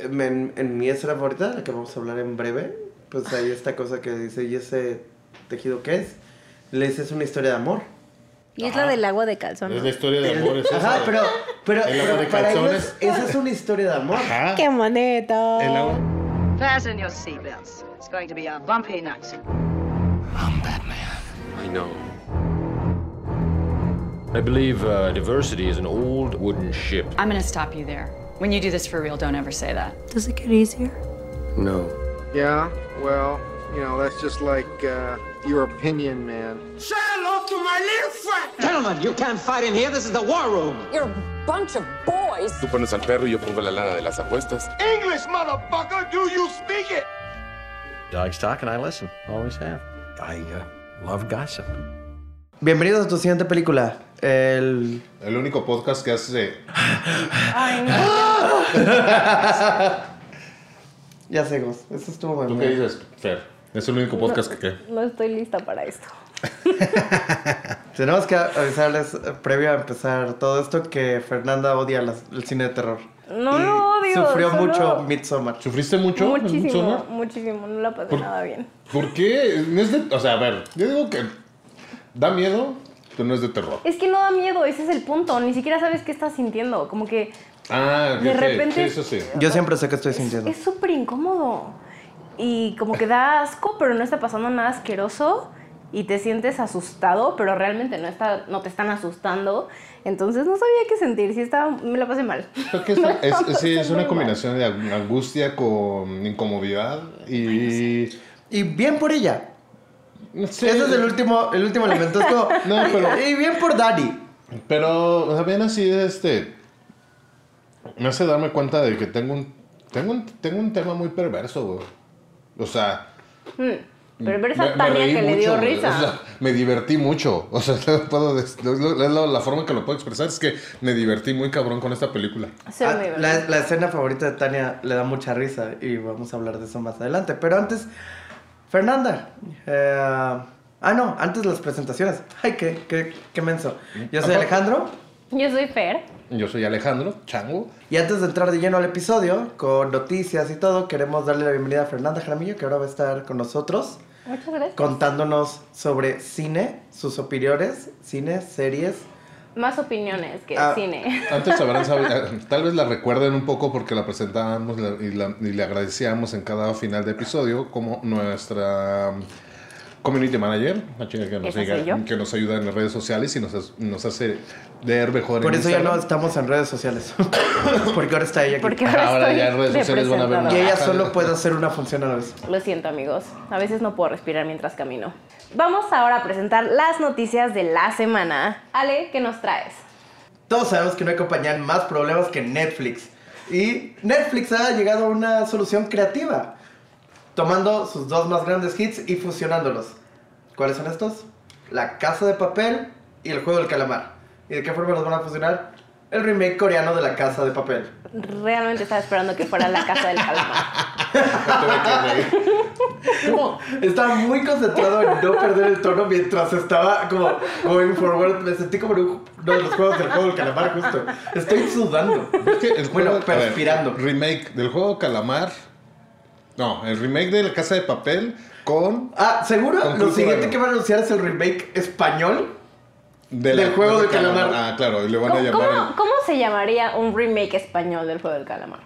en, en mi escena favorita, la que vamos a hablar en breve, pues hay esta cosa que dice, ¿y ese tejido qué es? Le dice, es una historia de amor. Y es la del agua de calzón. Es la historia de amor. Es Ajá, esa. pero, pero, El agua pero de para calzones. ellos esa es una historia de amor. Ajá. ¡Qué bonito! El agua. Fasten your seatbelts. It's going to be a bumpy night. I know. I believe uh, diversity is an old wooden ship. I'm gonna stop you there. When you do this for real, don't ever say that. Does it get easier? No. Yeah, well, you know, that's just like uh, your opinion, man. Say hello to my little friend! Gentlemen, you can't fight in here. This is the war room. You're a bunch of boys. Tú pones al perro y yo pongo la lana de las apuestas. English, motherfucker! Do you speak it? Dogs talk and I listen. Always have. I uh, love gossip. Bienvenidos a tu siguiente película. El... El único podcast que hace. Ay, no. Ya sé, Gus, eso estuvo muy ¿Tú qué dices, Fer? Es el único podcast que. ¿qué? No estoy lista para esto. Tenemos que avisarles eh, previo a empezar todo esto que Fernanda odia las- el cine de terror. No lo odio, Sufrió solo- mucho Midsommar. ¿Sufriste mucho? Muchísimo, Midsommar? muchísimo. No la pasé nada bien. ¿Por qué? No es de- o sea, a ver, yo digo que da miedo, pero no es de terror. Es que no da miedo, ese es el punto. Ni siquiera sabes qué estás sintiendo. Como que Ah, De repente- sí, eso sí. Yo siempre sé que estoy sintiendo. es súper incómodo. Y como que da asco, pero no está pasando nada asqueroso. Y te sientes asustado, pero realmente no, está, no te están asustando. Entonces no sabía qué sentir. Sí, estaba, me la pasé mal. Creo que es, sí, es una mal. combinación de ang- angustia con incomodidad y... Y bien por ella. Sí, Ese es el último, el último elemento. Es como, No, pero- Y bien por Dani. Pero, o sea, bien así, este... Me hace darme cuenta de que tengo un... Tengo un, tengo un tema muy perverso, güey. O sea... Me- me Tania que le dio güey. risa. O sea, me divertí mucho. O sea, no puedo lo- la, la forma que lo puedo expresar es que me divertí muy cabrón con esta película. Ah, la, la escena favorita de Tania le da mucha risa y vamos a hablar de eso más adelante. Pero antes, Fernanda. eh, ah, no, antes las presentaciones. Ay, qué, qué, qué menso. Yo soy. Alejandro. Yo soy Fer. Yo soy Alejandro, chango. Y antes de entrar de lleno al episodio, con noticias y todo, queremos darle la bienvenida a Fernanda Jaramillo, que ahora va a estar con nosotros, Muchas gracias. contándonos sobre cine, sus opiniones, cine, series. Más opiniones que Ah. cine. Antes habrán sabido, tal vez la recuerden un poco porque la presentábamos y, la- y le agradecíamos en cada final de episodio como nuestra community manager, una chica que nos, que nos ayuda en las redes sociales y nos, nos hace leer mejor Por en eso ya no Instagram. estamos en redes sociales. Porque ahora está ella aquí. Porque ahora, Ahora estoy ya en redes de sociales van a ver Y ella solo puede hacer una función a la vez. Lo siento amigos, a veces no puedo respirar mientras camino. Vamos ahora a presentar las noticias de la semana. Ale, ¿qué nos traes? Todos sabemos que no hay compañía en más problemas que Netflix. Y Netflix ha llegado a una solución creativa, tomando sus dos más grandes hits y fusionándolos. ¿Cuáles son estos? La Casa de Papel y el Juego del Calamar. ¿Y de qué forma los van a fusionar? El remake coreano de La Casa de Papel. Realmente estaba esperando que fuera la casa del calamar. Como, estaba muy concentrado en no perder el tono mientras estaba como going forward. Me sentí como en un- uno de los juegos del Juego del Calamar justo. Estoy sudando. Es que el Bueno, juego- ver, perspirando. remake del juego Calamar. No, el remake de La Casa de Papel con... Ah, seguro Con lo siguiente que van a anunciar es el remake español. de Del juego de Calamar. Ah, claro, y le van a ¿Cómo, llamar... cómo- cómo se llamaría un remake español del juego del calamar?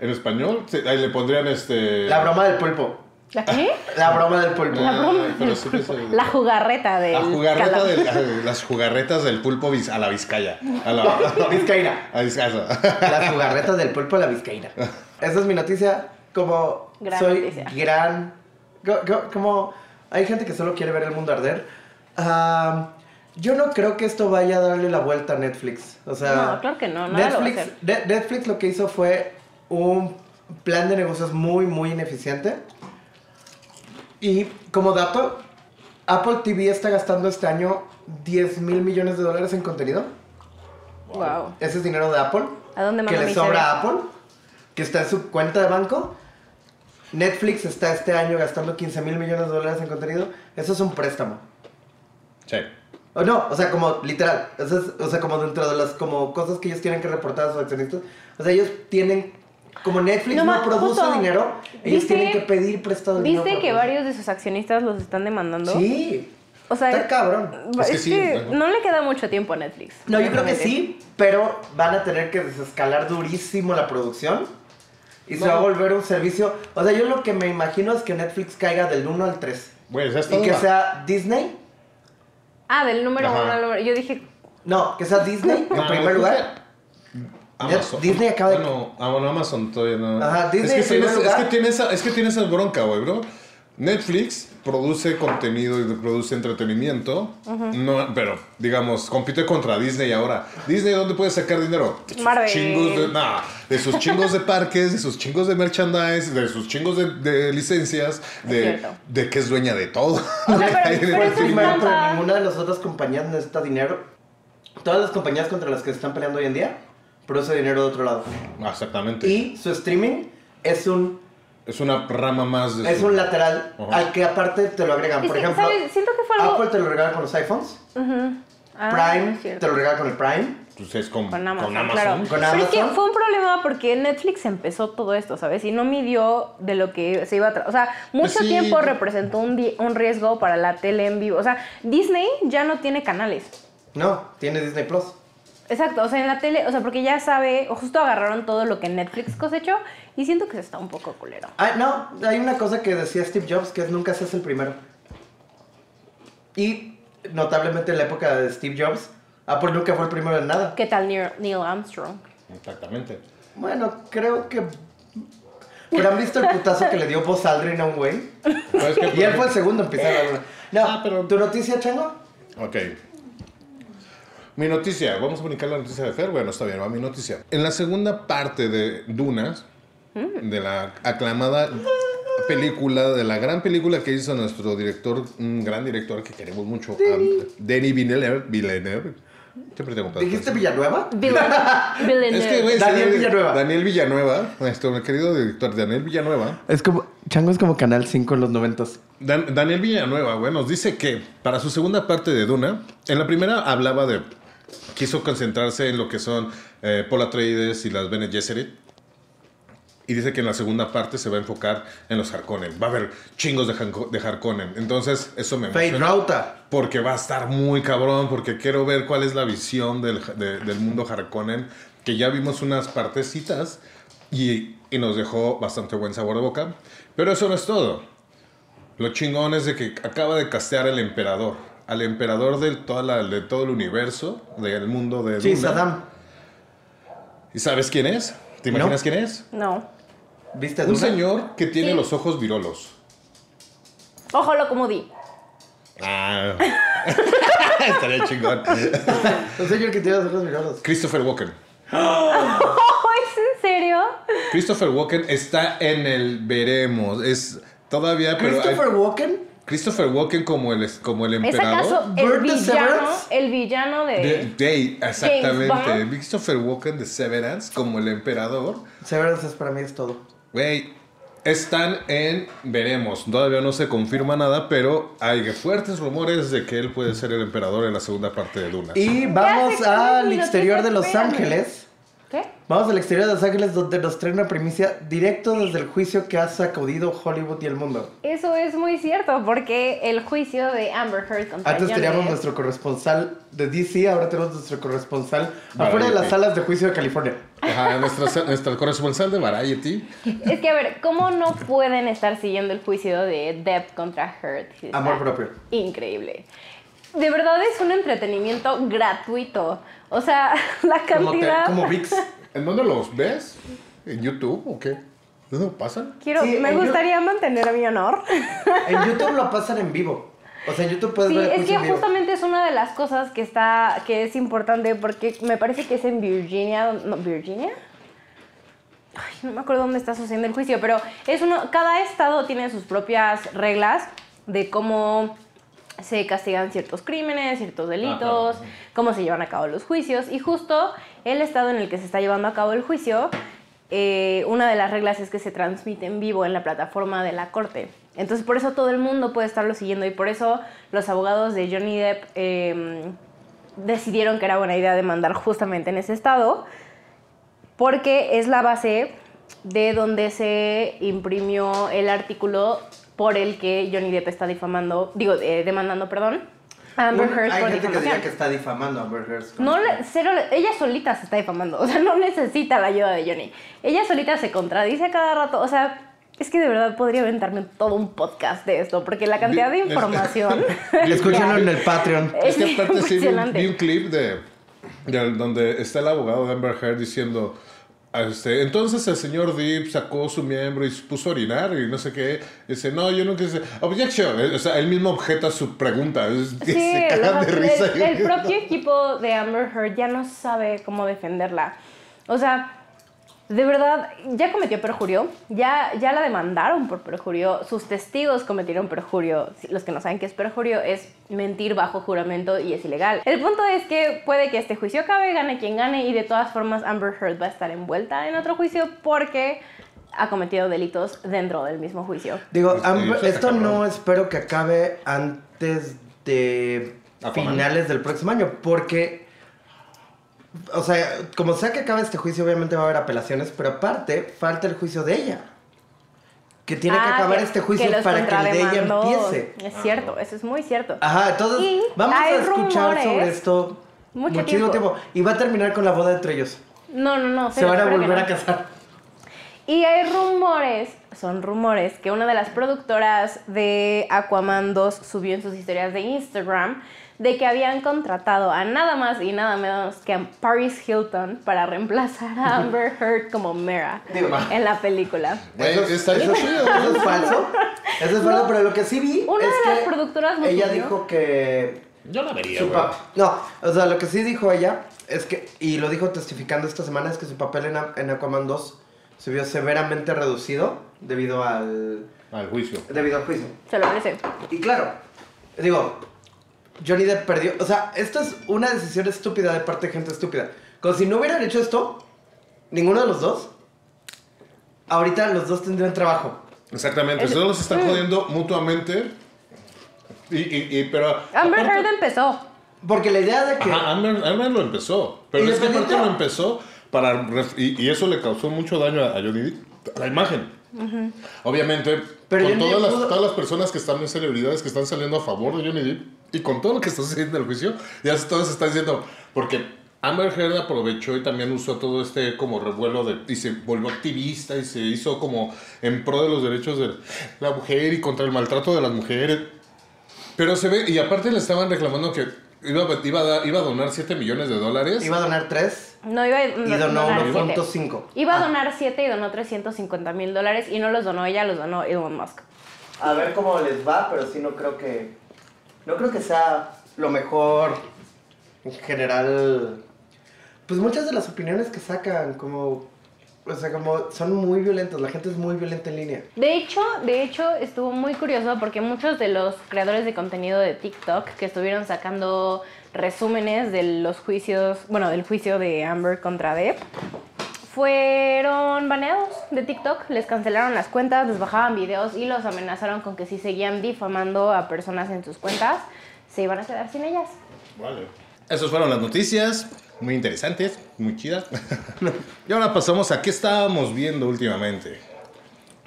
En, español, sí, ahí le pondrían este... La broma del pulpo. ¿La qué? La broma del pulpo. Ah, La broma. sí se- La jugarreta del La jugarreta del- las jugarretas del pulpo a la Vizcaya. A la, Vizcaína. a Vizcaya. Las jugarretas del pulpo a la vizcaína. Esa es mi noticia. Como Gran soy noticia. gran. co- co- Como hay gente que solo quiere ver el mundo arder. ah, yo no creo que esto vaya a darle la vuelta a Netflix. O sea, No, claro que no, nada lo va a Netflix, hacer. Netflix lo que hizo fue un plan de negocios muy, muy ineficiente. Y como dato, Apple TV está gastando este año 10 mil millones de dólares en contenido. Wow. Ese es dinero de Apple. ¿A dónde que le sobra a Apple, que está en su cuenta de banco. Netflix está este año gastando 15 mil millones de dólares en contenido. Eso es un préstamo. Sí. O no, o sea, como literal. Eso es, o sea, como dentro de las como cosas que ellos tienen que reportar a sus accionistas. O sea, ellos tienen como Netflix No, no, produce justo, dinero, ellos ¿viste- tienen que pedir prestado dinero. ¿Viste que varios de sus accionistas los están demandando? Sí. O sea, Está cabrón. Es, Es que que, sí, bueno. no le queda mucho tiempo a Netflix. No, yo creo que sí, pero van a tener que desescalar durísimo la producción. Y se va a volver un servicio. O sea, yo lo que me imagino es que Netflix caiga del 1 al 3. Güey, ya está. Y que sea Disney. Ah, del número Ajá. uno al número. Yo dije, No, que sea Disney en No, primer lugar. Amazon. Disney acaba de- Bueno, ah, bueno, Amazon todavía no. Ajá, Disney en es, que primer tienes, es lugar. que tiene esa, es que tiene esa bronca, güey, bro. Netflix produce contenido y produce entretenimiento, no, pero digamos, compite contra Disney ahora. Disney, ¿dónde puede sacar dinero? De sus Marvel. chingos de, nah, de sus chingos de parques, de sus chingos de merchandise, de sus chingos de, de licencias, de, de que es dueña de todo. O sea, pero- pero ninguna de las otras compañías necesita dinero. Todas las compañías contra las que se están peleando hoy en día produce dinero de otro lado. Exactamente. Y su streaming es un, es una rama más de es su- un lateral Ajá. al que aparte te lo agregan. Por ejemplo, ¿sabes? Siento que fue algo- Apple te lo regala con los iPhones. ah, Prime te lo regala con el Prime. pues es con, Con Amazon, con Amazon. claro. Con Pero es que fue un problema porque Netflix empezó todo esto, ¿sabes? Y no midió de lo que se iba a tratar. O sea, mucho Pues sí. tiempo representó un, un riesgo para la tele en vivo. O sea, Disney ya no tiene canales. No, tiene Disney Plus. Exacto, o sea, en la tele, o sea, porque ya sabe, o justo agarraron todo lo que Netflix cosechó y siento que se está un poco culero. Ah, no, hay una cosa que decía Steve Jobs que es nunca seas el primero. Y notablemente en la época de Steve Jobs, Apple nunca fue el primero en nada. ¿Qué tal Neil, Neil Armstrong? Exactamente. Bueno, creo que. Pero han visto el putazo que le dio Buzz Aldrin a un güey. Pues es que, Y él fue el segundo en pisar la luna. No, Ah, pero- ¿tu noticia, Chango? Ok. Mi noticia, vamos a comunicar la noticia de Fer. Bueno, está bien, va mi noticia. En la segunda parte de Dunas, de la aclamada película, de la gran película que hizo nuestro director, un gran director que queremos mucho, um, Denis Villeneuve. Villeneuve. Siempre tengo ¿Dijiste. Villanueva? Villeneuve. Es que, güey, Daniel Villanueva. Daniel Villanueva, nuestro querido director Daniel Villanueva. Es como. Chango es como Canal 5 en los noventas. Dan- Daniel Villanueva, güey, nos dice que para su segunda parte de Duna, en la primera hablaba de. Quiso concentrarse en lo que son eh, Paul Atreides y las Bene Gesserit. Y dice que en la segunda parte se va a enfocar en los Harkonnen. Va a haber chingos de, Hanko- de Harkonnen. Entonces, eso me Fate emociona. Rauta. Porque va a estar muy cabrón, porque quiero ver cuál es la visión del, de- del mundo Harkonnen, que ya vimos unas partecitas y, y nos dejó bastante buen sabor de boca. Pero eso no es todo. Lo chingón es de que acaba de castear el emperador, al emperador de, toda la- de todo el universo, del mundo de Sí, Duna. Saddam. ¿Y sabes quién es? ¿Te imaginas No. quién es? No. ¿Viste Un Duna? señor que tiene Sí. los ojos virolos. Ojo, lo como di. Ah. Estaría chingón. Un señor que tiene los ojos mirados. Christopher Walken. Oh, ¿Es en serio? Christopher Walken está en el veremos. Es todavía, pero hay- Christopher Walken. Christopher Walken como el como el ¿Es emperador. acaso el villano, Severance? el villano de... De, de- James exactamente. Bond. Christopher Walken de Severance como el emperador. Severance es para mí es todo. Güey, están en veremos. Todavía no se confirma nada, pero hay fuertes rumores de que él puede ser el emperador en la segunda parte de Duna. Y vamos es al exterior de Los espérame. Ángeles. ¿Qué? Vamos al exterior de Los Ángeles donde nos trae una primicia directo desde el juicio que ha sacudido Hollywood y el mundo. Eso es muy cierto, porque el juicio de Amber Heard contra Antes teníamos Depp- nuestro corresponsal de DC, ahora tenemos nuestro corresponsal afuera de las salas de juicio de California. Ajá, nuestra, nuestra corresponsal de Variety. Es que, a ver, ¿cómo no pueden estar siguiendo el juicio de Depp contra Heard? Amor propio. Increíble. De verdad es un entretenimiento gratuito. O sea, la Como, te- cantidad... como VIX. ¿En dónde los ves? ¿En YouTube o qué? ¿Dónde lo pasan? Quiero, Sí, me gustaría mantener mi honor. En YouTube lo pasan en vivo. O sea, en YouTube puedes Sí, ver el es que en vivo. justamente es una de las cosas que está, que es importante porque me parece que es en Virginia, no, Virginia. Ay, no me acuerdo dónde está sucediendo el juicio, pero es uno, cada estado tiene sus propias reglas de cómo se castigan ciertos crímenes, ciertos delitos, cómo se llevan a cabo los juicios y justo el estado en el que se está llevando a cabo el juicio eh, una de las reglas es que se transmite en vivo en la plataforma de la corte. Entonces, por eso todo el mundo puede estarlo siguiendo y por eso los abogados de Johnny Depp eh, decidieron que era buena idea demandar justamente en ese estado, porque es la base de donde se imprimió el artículo por el que Johnny Depp está difamando, digo, eh, demandando, perdón, a Amber Heard hay por gente que diría que está difamando a Amber Heard. No, le- cero, ella solita se está difamando, o sea, no necesita la ayuda de Johnny. Ella solita se contradice a cada rato, o sea, es que de verdad podría aventarme todo un podcast de esto, porque la cantidad de información... Escúchenlo en el Patreon. Es que aparte sí vi un, impresionante. vi un clip de, de donde está el abogado de Amber Heard diciendo, este, entonces el señor Deep sacó su miembro y se puso a orinar y no sé qué. Dice, no, yo no quise. Objection. O sea, él mismo objeta su pregunta. Sí, se cagan de risa. el, el propio equipo de Amber Heard ya no sabe cómo defenderla. O sea, de verdad, ya cometió perjurio, ya, ya la demandaron por perjurio, sus testigos cometieron perjurio. Los que no saben qué es perjurio es mentir bajo juramento y es ilegal. El punto es que puede que este juicio acabe, gane quien gane y de todas formas Amber Heard va a estar envuelta en otro juicio porque ha cometido delitos dentro del mismo juicio. Digo, Sí, Amber- esto no espero que acabe antes de finales del próximo año, porque, o sea, como sea que acabe este juicio, obviamente va a haber apelaciones, pero aparte falta el juicio de ella. Que tiene que Ah, acabar que- este juicio que para que el de ella empiece. Es cierto, eso es muy cierto. Ajá, entonces Y vamos a escuchar rumores, sobre esto mucho muchísimo tiempo. tiempo. Y va a terminar con la boda entre ellos. No, no, no. Se van a volver no. a casar. Y hay rumores, son rumores, que una de las productoras de Aquaman 2 subió en sus historias de Instagram de que habían contratado a nada más y nada menos que a Paris Hilton para reemplazar a Amber Heard como Mera en la película. Eso está eso, es falso. Eso es falso, pero lo que sí vi Una es de las que productoras lo ella dijo que Yo la vería, güey. no, o sea, lo que sí dijo ella es que y lo dijo testificando esta semana es que su papel en, A- en Aquaman 2 se vio severamente reducido debido al Al juicio. debido al juicio. Se lo merece. Y claro, digo, Johnny Depp perdió, o sea, esto es una decisión estúpida de parte de gente estúpida. Como si no hubieran hecho esto ninguno de los dos. Ahorita los dos tendrían trabajo. Exactamente. Es- Solo los están Mm. jodiendo mutuamente. Y, y, y- pero. Amber aparte- Heard empezó. Porque la idea de que Ajá, Amber, Amber lo empezó. Pero es que aparte lo empezó para. Y, y eso le causó mucho daño a, a Johnny Depp, a la imagen. Obviamente, Pero con todas las, pudo- todas las personas que están en celebridades que están saliendo a favor de Johnny Depp y con todo lo que está sucediendo en el juicio, ya todos están diciendo. Porque Amber Heard aprovechó y también usó todo este como revuelo de. y se volvió activista y se hizo como en pro de los derechos de la mujer y contra el maltrato de las mujeres. Pero se ve, y aparte le estaban reclamando que iba, a- iba, a, dar- iba a donar 7 millones de dólares. iba a donar 3 No iba a y donó donar siete. 1.5. Iba a Ah, donar 7 y donó 350 mil dólares y no los donó ella, los donó Elon Musk. A ver cómo les va, pero sí no creo que. No creo que sea lo mejor en general. Pues muchas de las opiniones que sacan, como. O sea, como son muy violentas, la gente es muy violenta en línea. De hecho, de hecho, estuvo muy curioso porque muchos de los creadores de contenido de TikTok que estuvieron sacando resúmenes de los juicios, bueno, del juicio de Amber contra Depp, fueron baneados de TikTok, les cancelaron las cuentas, les bajaban videos y los amenazaron con que si seguían difamando a personas en sus cuentas, se iban a quedar sin ellas. Vale. Esas fueron las noticias, muy interesantes, muy chidas. y ahora pasamos a qué estábamos viendo últimamente.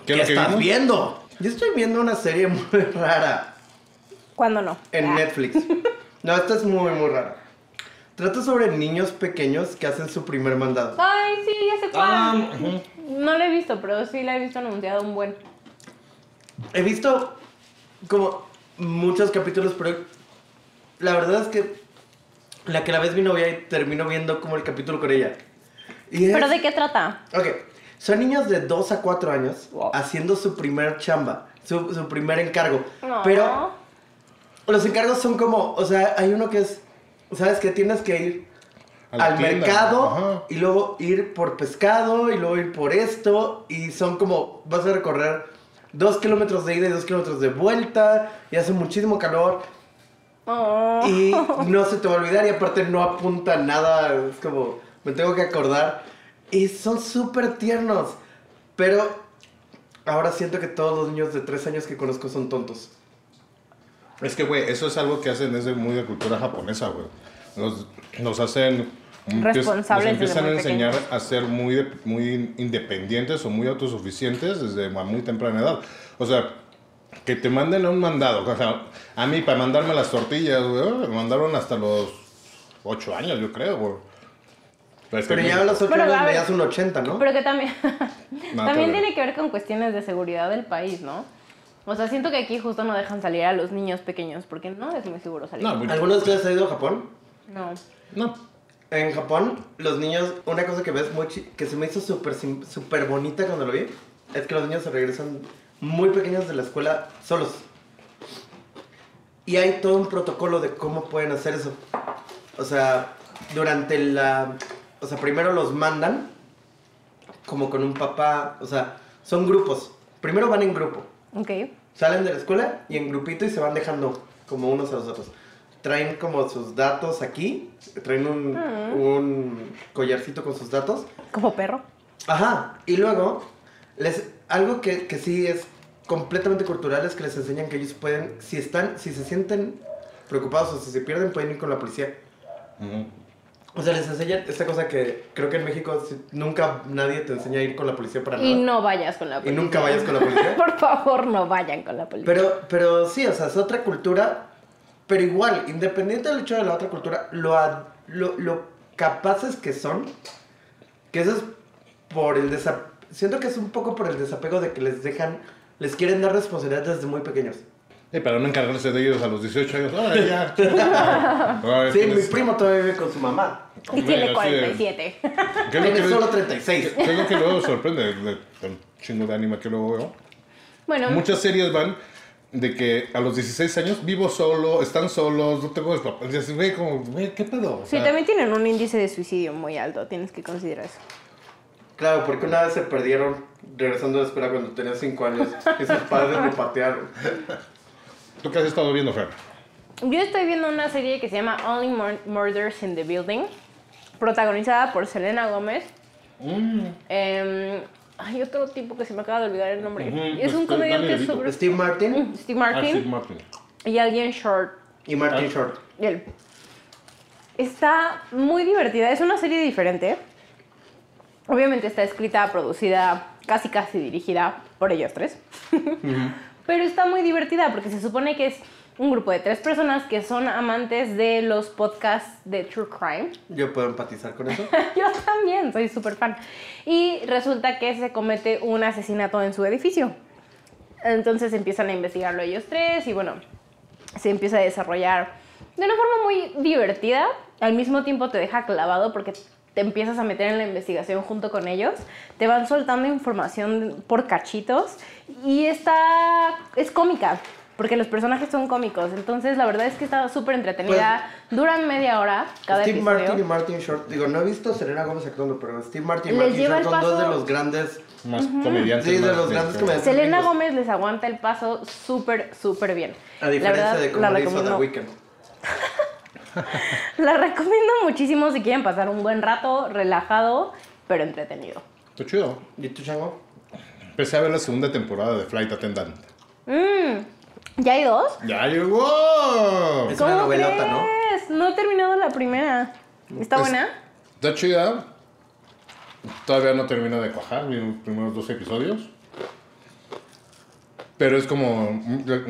¿Qué, es lo que estás vimos? viendo? Yo estoy viendo una serie muy rara ¿Cuándo no? en Ah. Netflix. No, esta es muy, muy rara. Trata sobre niños pequeños que hacen su primer mandado. Ay, sí, ya sé cuál. Ah, ujú. No la he visto, pero sí la he visto anunciado un buen. He visto como muchos capítulos, pero la verdad es que la que la vez mi novia y termino viendo como el capítulo con ella. Y es- ¿Pero de qué trata? Ok, son niños de 2 a 4 años Wow. haciendo su primer chamba, su, su primer encargo. No. Pero los encargos son como, o sea, hay uno que es, ¿sabes? Que tienes que ir al tienda, mercado ajá. y luego ir por pescado y luego ir por esto y son como, vas a recorrer dos kilómetros de ida y dos kilómetros de vuelta y hace muchísimo calor Oh. y no se te va a olvidar y aparte no apunta nada, es como, me tengo que acordar. Y son súper tiernos, pero ahora siento que todos los niños de 3 años que conozco son tontos. Es que, güey, eso es algo que hacen desde muy de cultura japonesa, güey. Los, los hacen Empiez- responsables nos desde empiezan a enseñar pequeños. a ser muy, muy independientes o muy autosuficientes desde muy temprana edad. O sea, que te manden a un mandado. O sea, a mí para mandarme las tortillas, güey, me mandaron hasta los 8 años, yo creo, güey. que Pero ya a los 8 Bueno, años ver. un 80, ¿no? Pero que también, No, también pero- tiene que ver con cuestiones de seguridad del país, ¿no? O sea, siento que aquí justo no dejan salir a los niños pequeños porque no es muy seguro salir. No, muy- ¿Alguno de ustedes ha ido a Japón? No. no. En Japón, los niños, una cosa que ves muy que se me hizo súper súper bonita cuando lo vi, es que los niños se regresan muy pequeños de la escuela solos. Y hay todo un protocolo de cómo pueden hacer eso. O sea, durante la... O sea, primero los mandan como con un papá, o sea, son grupos. Primero van en grupo. Ok. Salen de la escuela y en grupito y se van dejando como unos a los otros. Traen como sus datos aquí, traen un, un collarcito con sus datos. Como perro. Ajá, y luego, les, algo que, que sí es completamente cultural es que les enseñan que ellos pueden, si están, si se sienten preocupados o si se pierden, pueden ir con la policía. O sea, les enseñan esta cosa que creo que en México nunca nadie te enseña a ir con la policía para Y nada. no vayas con la Y policía. nunca vayas con la policía. Por favor, no vayan con la policía. Pero, pero sí, o sea, es otra cultura, pero igual, independiente del hecho de la otra cultura, lo, lo, lo capaces que son, que eso es por el desapego, siento que es un poco por el desapego de que les dejan, les quieren dar responsabilidad desde muy pequeños. Y para no encargarse de ellos a los 18 años, ¡órale, ya! Sí, mi primo todavía vive con su mamá. y tiene Mira, sí. 47. ¿Qué es lo Tiene que- solo 36. ¿Qué es lo que luego sorprende de, de- del chingo de anime que luego veo? Bueno, Muchas series van de que a los 16 años vivo solo, están solos, no tengo papás. Y así, güey, como, güey, ¿qué pedo? O sí, también tienen un índice de suicidio muy alto, tienes que considerar eso. Claro, porque una vez se perdieron regresando de la escuela cuando tenía 5 años y sus padres lo patearon. ¿Tú qué has estado viendo, Fer? Yo estoy viendo una serie que se llama Only Mur- Murders in the Building, protagonizada por Selena Gómez. Em, hay otro tipo que se me acaba de olvidar el nombre. Es pues, un comediante sobre Steve Martin Steve Ah, Martin Steve Martin. y alguien short. y Martin Short. Y él. Está muy divertida, es una serie diferente. Obviamente está escrita, producida, casi casi dirigida por ellos tres. Pero está muy divertida porque se supone que es un grupo de tres personas que son amantes de los podcasts de True Crime. Yo puedo empatizar con eso. Yo también, soy súper fan. Y resulta que se comete un asesinato en su edificio. Entonces empiezan a investigarlo ellos tres y bueno, se empieza a desarrollar de una forma muy divertida. Al mismo tiempo te deja clavado porque te empiezas a meter en la investigación junto con ellos. Te van soltando información por cachitos y está, es cómica. Porque los personajes son cómicos, entonces la verdad es que está súper entretenida. Duran media hora cada Steve episodio. Martin y Martin Short, digo, no he visto a Selena Gómez actuando, pero Steve Martin y Les Martin lleva Short el son dos de los grandes. Más comediantes. Sí, de más los grandes comediantes. Selena. Gómez les aguanta el paso súper, súper bien. A diferencia la verdad, de la como le hizo The Weeknd. la recomiendo muchísimo si quieren pasar un buen rato, relajado, pero entretenido. Está chido. ¿Y tú, Chango? Empecé a ver la segunda temporada de Flight Attendant. Mm, ¿Ya hay dos? ¡Ya llegó! Es una ¿Cómo novelota, ¿no? crees? No he terminado la primera. ¿Está Es- buena? Está chida. Todavía no termina de cuajar, vi los primeros dos episodios. Pero es como,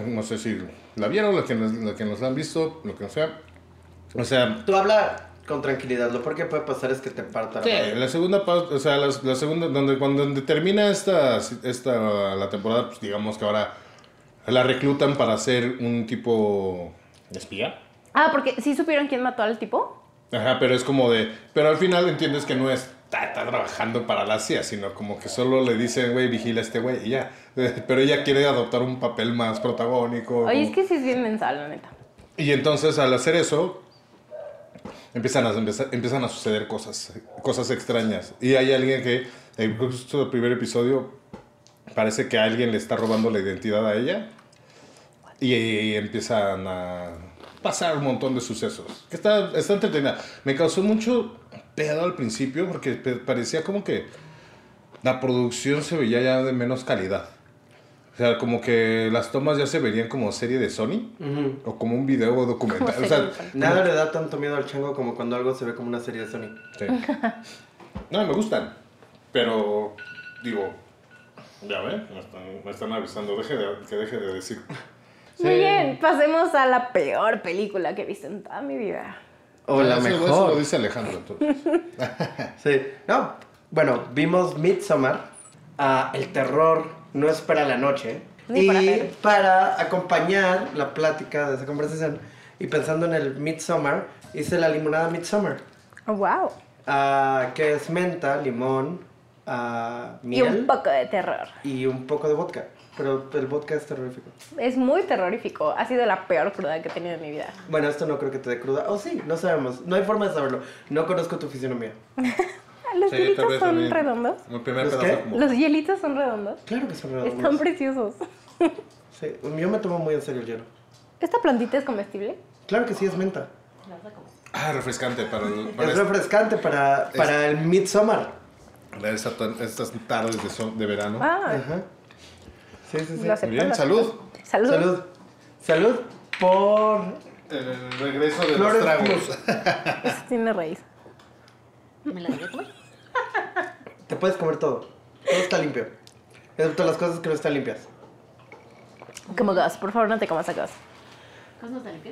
no sé si la vieron, los que nos, los que nos la han visto, lo que sea. O sea, Tú habla con tranquilidad, lo peor que puede pasar es que te parta la sí, madre. la segunda parte, o sea, la, la segunda, donde, cuando donde termina esta, esta, la temporada, pues digamos que ahora la reclutan para ser un tipo espía. Ah, porque sí supieron quién mató al tipo. Ajá, pero es como de. Pero al final entiendes que no es. Está, está trabajando para la CIA, sino como que solo le dicen, güey, vigila a este güey y ya. Pero ella quiere adoptar un papel más protagónico. Oye, como- es que sí es bien mensal, la neta. Y entonces al hacer eso, empiezan a, empieza- empiezan a suceder cosas, cosas extrañas. Y hay alguien que, en justo el primer episodio, parece que alguien le está robando la identidad a ella. Y, empiezan a pasar un montón de sucesos. Que está, está entretenida. Me causó mucho pedo al principio porque parecía como que la producción se veía ya de menos calidad. O sea, como que las tomas ya se verían como serie de Sony o como un video documental. O sea, Nada le da tanto miedo al chango como cuando algo se ve como una serie de Sony. sí. No, me gustan. Pero, digo, ya ven, me están, me están avisando. Deje de, que deje de decir. Muy bien, pasemos a la peor película que he visto en toda mi vida. O la Eso- Eso lo mejor. dice Alejandro. entonces. Sí. No, bueno, vimos Midsommar. ah, el terror no espera la noche. Ni y para para acompañar la plática de esa conversación y pensando en el Midsommar, hice la limonada Midsommar. Oh, wow. ah, que es menta, limón, ah, Y un poco de terror. y un poco de vodka. Pero el vodka es terrorífico. Es muy terrorífico. Ha sido la peor cruda que he tenido en mi vida. Bueno, esto no creo que te dé cruda. O sí, no sabemos. No hay forma de saberlo. No conozco tu fisionomía. ¿Los Sí, hielitos son redondos? Primer ¿Los pedazo qué? como- ¿Los hielitos son redondos? Claro que son redondos. Están preciosos. Sí, yo me tomo muy en serio el hielo. ¿Esta plantita es comestible? Claro que sí, es menta. Ah, refrescante para, el- para Es este- refrescante para, para el Midsommar. para esta- estas tardes de, son- de verano. Ah, Ajá. Sí, sí, sí. lo acepto. Muy bien, lo salud. Salud. Salud. Salud por El regreso de Flores los tragos. Tiene raíz. ¿Me la debería comer? Te puedes comer todo. Todo está limpio. Excepto las cosas que no están limpias. Como gas. Por favor, no te comas a gas. ¿Cómo no está limpio?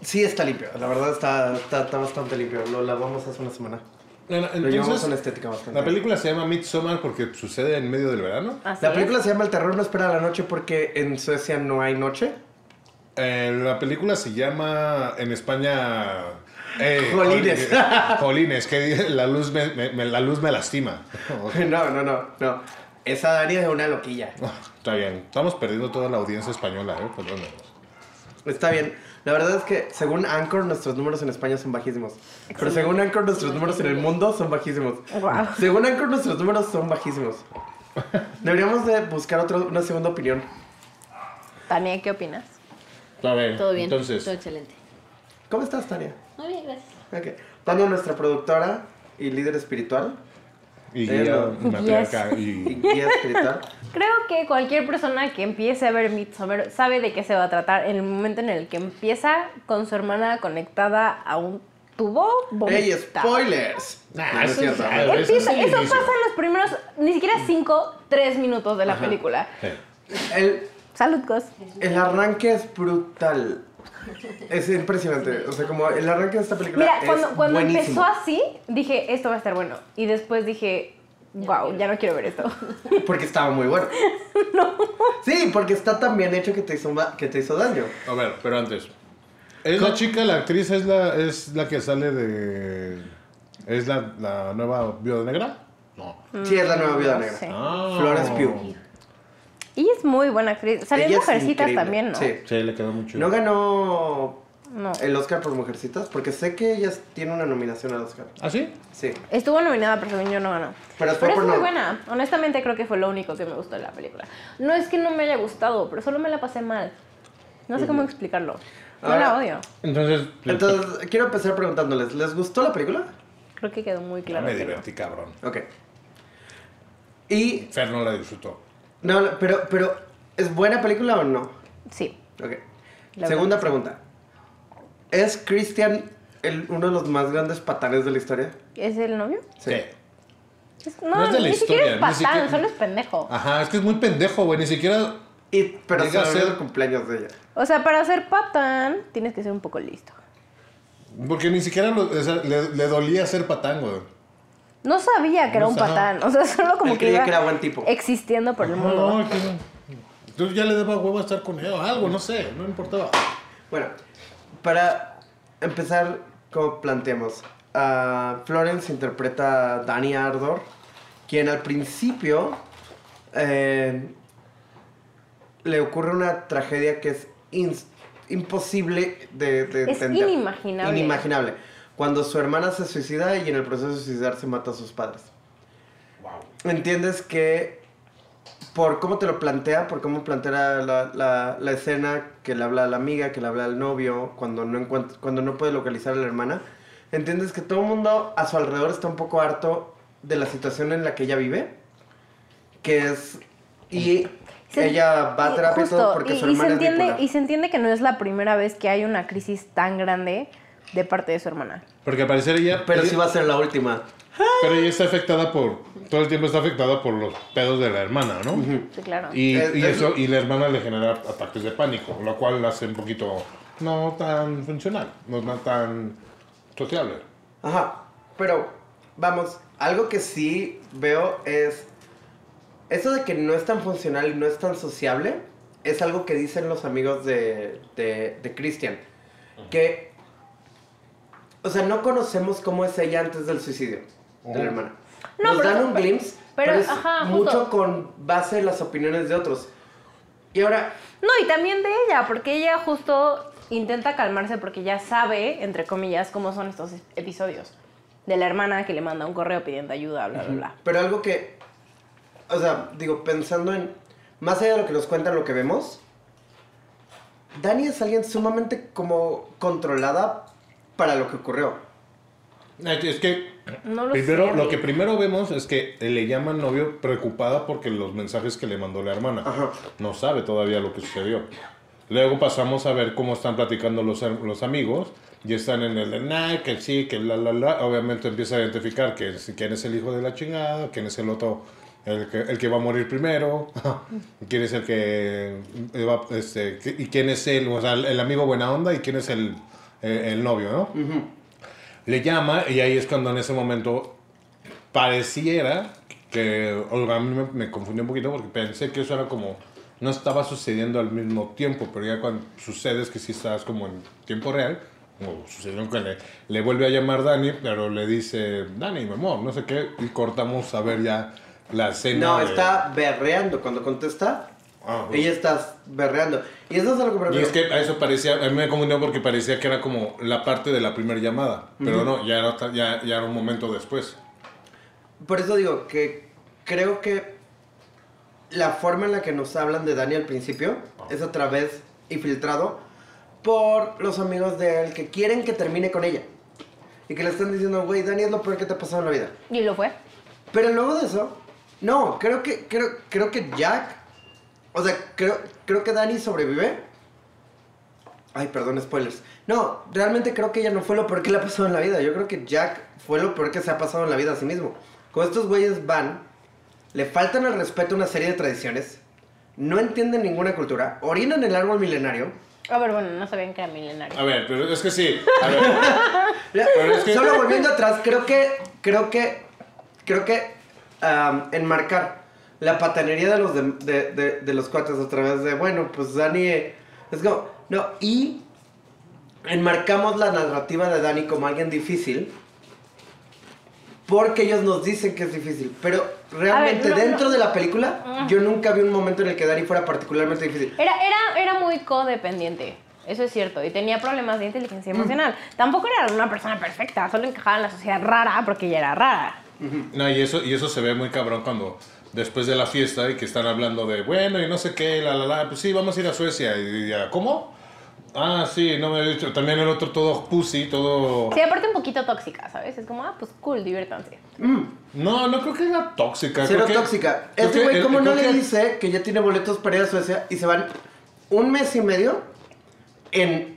Sí está limpio. La verdad está, está, está bastante limpio. Lo lavamos hace una semana. Bueno, Lo llevamos entonces, una estética bastante. la película se llama Midsommar porque sucede en medio del verano. Así La es. película se llama El terror no espera la noche porque en Suecia no hay noche. Eh, la película se llama en España. Eh, Jolines. jol- Jolines, que la luz me, me- me- la luz me lastima. No, no, no, no. Esa Dani es una loquilla. Ah, Está bien, estamos perdiendo toda la audiencia española, ¿eh? Perdónenos. Está bien. La verdad es que según Anchor nuestros números en España son bajísimos. Pero según Anchor nuestros números en el mundo son bajísimos. Wow. Según Anchor nuestros números son bajísimos. Deberíamos de buscar otro, una segunda opinión. Tania, ¿qué opinas? A ver, Todo bien, entonces. todo excelente. ¿Cómo estás, Tania? Muy bien, gracias. Ok. Tania, nuestra productora y líder espiritual. Y Eh, guía matriarca Y y. guía espiritual. Creo que cualquier persona que empiece a ver Midsommar sabe de qué se va a tratar en el momento en el que empieza con su hermana conectada a un tubo. ¡Ey, spoilers! Nah, No, no es eso cierto. es- ver. Eso eso pasa en los primeros, ni siquiera 5, 3 minutos de la película. Sí. El, Salud, Cos. el arranque es brutal. Es impresionante. O sea, como el arranque de esta película Mira, es cuando, cuando buenísimo. empezó así, dije, esto va a estar bueno. Y después dije, wow, ya no quiero ver esto. Porque estaba muy bueno. Sí, porque está tan bien hecho que te hizo, que te hizo daño. A ver, pero antes. ¿Es la chica, la actriz, es la, es la que sale de. ¿Es la, la nueva viuda negra? No. Sí, es la nueva viuda No negra. sé. Ah. Florence Pugh. Y es muy buena actriz. Salió en Mujercitas increíble. también, ¿no? Sí. Sí, le quedó mucho. No ganó No. el Oscar por Mujercitas porque sé que ella tiene una nominación al Oscar. ¿Ah, sí? Sí. Estuvo nominada, pero según yo no ganó. Pero es por muy no- buena. Honestamente creo que fue lo único que me gustó de la película. No es que no me haya gustado, pero solo me la pasé mal. No sé cómo explicarlo. No Ahora- la odio. Entonces. Entonces, quiero empezar preguntándoles, ¿les gustó la película? Creo que quedó muy claro. me que no. divertí, cabrón. Ok. Y, Fer no la disfrutó. No, no, pero, pero, ¿es buena película o no? Sí. Ok. La Segunda pregunta. ¿Es Christian el, uno de los más grandes patanes de la historia? ¿Es el novio? Sí. Es- no, No es de la ni siquiera historia, es ni patán, siquiera- solo es pendejo. Ajá, es que es muy pendejo, güey. Ni siquiera. Y, pero Llega a ser- el cumpleaños de ella. O sea, para ser patán tienes que ser un poco listo. Porque ni siquiera lo- o sea, le, le dolía ser patán, güey. No sabía que era un patán. O sea, solo como Él que creía iba que era buen tipo. existiendo por el mundo. No, que no. Entonces ya le daba huevo a estar con él o algo, no sé, no me importaba. Bueno, para empezar, como planteamos, ah, Florence interpreta a Danny Ardor, quien al principio eh, le ocurre una tragedia que es ins- imposible de, de Es entender. inimaginable. Inimaginable. Cuando su hermana se suicida y en el proceso de suicidarse mata a sus padres. Entiendes que por cómo te lo plantea, por cómo plantea la, la- la escena que le habla a la amiga, que le habla al novio, cuando no, encuent- cuando no puede localizar a la hermana, entiendes que todo el mundo a su alrededor está un poco harto de la situación en la que ella vive, que es... Y Se- ella va a y terapia y todo justo, porque y- su y hermana se es entiende bipolar. Y se entiende que no es la primera vez que hay una crisis tan grande de parte de su hermana. Porque al parecer ella. Pero ella- sí va a ser la última. Pero ella está afectada por. Todo el tiempo está afectada por los pedos de la hermana, ¿no? Sí, claro. Y, Es- y es- eso, y la hermana le genera ataques de pánico, lo cual la hace un poquito no tan funcional, no tan sociable. Ajá, pero vamos, algo que sí veo es eso de que no es tan funcional y no es tan sociable, es algo que dicen los amigos de, de, de Christian, que, o sea, no conocemos cómo es ella antes del suicidio de la Ujú. hermana. No, Nos pero- dan un pero- glimpse, pero, pero, es ajá, mucho justo. con base en las opiniones de otros. Y ahora, No, y también de ella, porque ella justo intenta calmarse porque ya sabe, entre comillas, cómo son estos episodios. De la hermana que le manda un correo pidiendo ayuda, bla, bla, bla. Pero algo que, o sea, digo, pensando en, más allá de lo que nos cuentan, lo que vemos, Dani es alguien sumamente como controlada para lo que ocurrió. Es que No lo primero, sé, lo que primero vemos es que le llaman novio preocupada porque los mensajes que le mandó la hermana. Ajá. No sabe todavía lo que sucedió. Luego pasamos a ver cómo están platicando los, los amigos y están en el de, nah, que sí, que la, la, la. Obviamente empieza a identificar que, quién es el hijo de la chingada, quién es el otro, el que, el que va a morir primero, quién es el que, va, este, y quién es el, o sea, el amigo buena onda y quién es el, eh, el novio, ¿no? Le llama y ahí es cuando en ese momento pareciera que a mí me, me confundió un poquito porque pensé que eso era como no estaba sucediendo al mismo tiempo, pero ya cuando sucede es que sí estás como en tiempo real, como sucedió que le, le vuelve a llamar Dani, pero le dice, Dani, mi amor, no sé qué, y cortamos a ver ya la escena. No, de- está berreando cuando contesta. Ah, Ella está berreando. Y eso es a lo que me Y es que a eso parecía, a mí me confundió porque parecía que era como la parte de la primera llamada, pero Ujú. no, ya era, ya, ya era un momento después. Por eso digo que creo que la forma en la que nos hablan de Dani al principio es a través y filtrado por los amigos de él que quieren que termine con ella. Y que le están diciendo, güey, Dani es lo peor que te ha pasado en la vida. Y lo fue. Pero luego de eso, no, creo que, creo, creo que Jack, o sea, creo, creo que Dani sobrevive. Ay, perdón, spoilers. No, realmente creo que ella no fue lo peor que le ha pasado en la vida. Yo creo que Jack fue lo peor que se ha pasado en la vida a sí mismo. Cuando estos güeyes van, le faltan al respeto a una serie de tradiciones, no entienden ninguna cultura, orinan el árbol milenario. A ver, bueno, no sabían que era milenario. A ver, pero es que sí. A ver, Pero es que- Solo volviendo atrás, creo que, creo que, creo que enmarcar la patanería de los, de, de- de- de los cuates a través de, bueno, pues Dani, eh, es como, no, y enmarcamos la narrativa de Dani como alguien difícil. Porque ellos nos dicen que es difícil. Pero realmente no, dentro no. de la película, yo nunca vi un momento en el que Dani fuera particularmente difícil. Era, era, era muy codependiente. Eso es cierto. Y tenía problemas de inteligencia emocional. Tampoco era una persona perfecta. Solo encajaba en la sociedad rara porque ella era rara. No, y eso, y eso se ve muy cabrón cuando después de la fiesta y que están hablando de, bueno, y no sé qué, la, la, la, pues sí, vamos a ir a Suecia. Y ya, ¿cómo? Ah, sí, no me he dicho. También el otro todo pussy, todo... Sí, aparte un poquito tóxica, ¿sabes? Es como, ah, pues cool, diviértanse. No, no creo que era tóxica. Cero creo tóxica. Este que güey, el- ¿cómo no creo le que- dice que ya tiene boletos para ir a Suecia y se van un mes y medio en,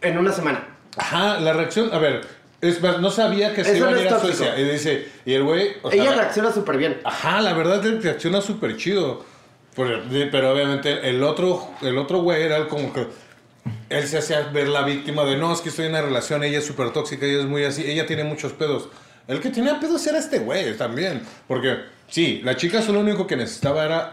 en una semana? Ajá, la reacción, a ver, es más, no sabía que se Eso iban no a ir a. Suecia. Y dice, y el güey... o sea, Ella la- reacciona súper bien. Ajá, la verdad él reacciona súper chido. Pero, pero obviamente el otro, el otro güey era el como que él se hacía ver la víctima de no, es que estoy en una relación, ella es súper tóxica, ella es muy así, ella tiene muchos pedos. El que tenía pedos era este güey también. Porque sí, la chica solo lo único que necesitaba era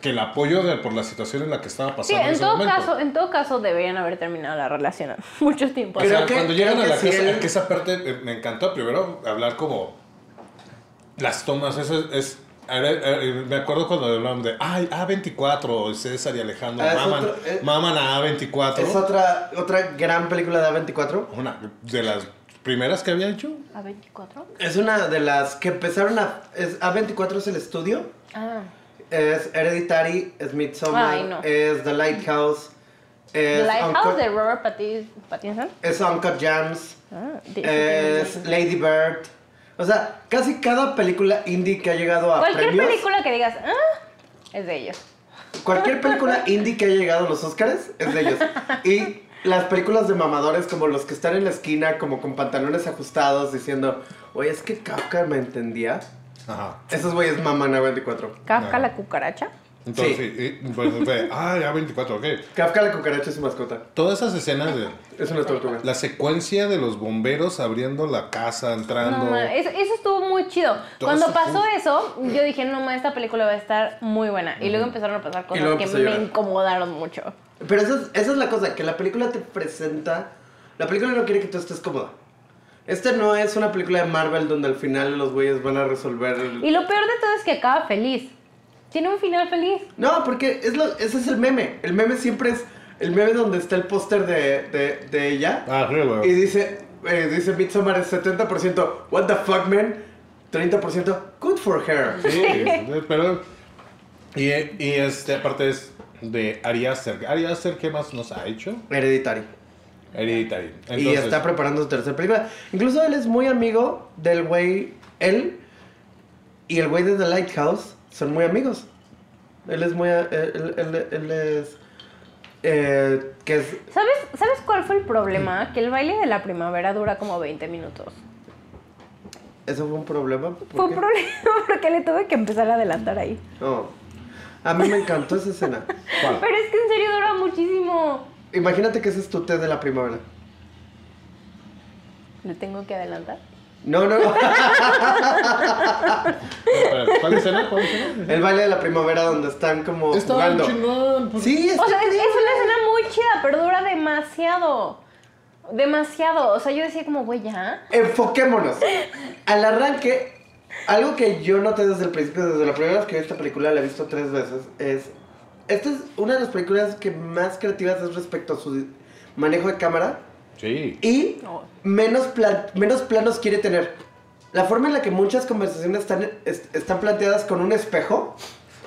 que el apoyo de, por la situación en la que estaba Sí, pasando en, en todo momento. caso, en todo caso deberían haber terminado la relación mucho tiempo. O sea, que- cuando llegan creo a la que sí, casa, que esa parte eh, me encantó primero hablar como las tomas, eso es, me acuerdo cuando hablaban de, ay, A24, César y Alejandro, Ah, maman, otro- eh, maman a A24. Es otra, otra gran película de A24. Una de las primeras que había hecho. ¿A 24? Es una de las que empezaron a... Es, A24 es el estudio. Ah. Es Hereditary, es Midsommar, Ay, no. es The Lighthouse. The Es Lighthouse Uncut, de Robert Pattinson. es Uncut Gems. Ah, Es Lady Bird. O sea, casi cada película indie que ha llegado a Cualquier premios. película que digas, ah, es de ellos. cualquier película indie que haya llegado a los Oscars es de ellos. Y las películas de mamadores como los que están en la esquina como con pantalones ajustados diciendo, oye, es que Kafka me entendía. Ajá. Esos güeyes maman a 24. Kafka la cucaracha. Entonces, Sí. y- y, pues, fue, ah, ya 24, ok. Kafka la cucaracha es su mascota. Todas esas escenas de Es una tortuga. la secuencia de los bomberos abriendo la casa, entrando. No, ma, eso, eso estuvo muy chido. Cuando eso pasó fue- eso, yo dije, no, ma, esta película va a estar muy buena. Y luego empezaron a pasar cosas que me incomodaron mucho. Pero esa es, esa es la cosa, que la película te presenta... La película no quiere que tú estés cómoda. Esta no es una película de Marvel donde al final los güeyes van a resolver... el- Y lo peor de todo es que acaba feliz. Tiene un final feliz. No, porque es lo, ese es el meme. El meme siempre es el meme donde está el póster de, de, de ella. Ah, sí, güey. Y dice, eh, dice Midsommar es 70%, what the fuck, man. 30%, good for her. Sí, pero. Y, y este, aparte es de Ari Aster. Ari Aster, ¿qué más nos ha hecho? Hereditary. Hereditary. y Entonces, está preparando su tercera película. Incluso él es muy amigo del güey, él y el güey de The Lighthouse son muy amigos. Él es muy, él, él- él- él es, eh, que es, ¿Sabes, ¿Sabes cuál fue el problema? Que el baile de la primavera dura como 20 minutos. ¿eso fue un problema? ¿Por Fue un problema porque le tuve que empezar a adelantar ahí. No. A mí me encantó esa escena. ¿cuál? Pero es que en serio dura muchísimo. Imagínate que ese es tu té de la primavera. ¿Le tengo que adelantar? No, no, no. ¿Cuál escena? ¿Cuál escena? El baile de la primavera donde están como Está jugando. chingón. pues. Sí, O está sea, es, una escena muy chida, pero dura demasiado. Demasiado. O sea, yo decía como, güey, ya. Enfoquémonos. Al arranque, algo que yo noté desde el principio, desde la primera vez que vi esta película, la he visto tres veces, es... Esta es una de las películas que más creativas es respecto a su manejo de cámara Sí. y menos, plan- menos planos quiere tener. La forma en la que muchas conversaciones están, est- están planteadas con un espejo,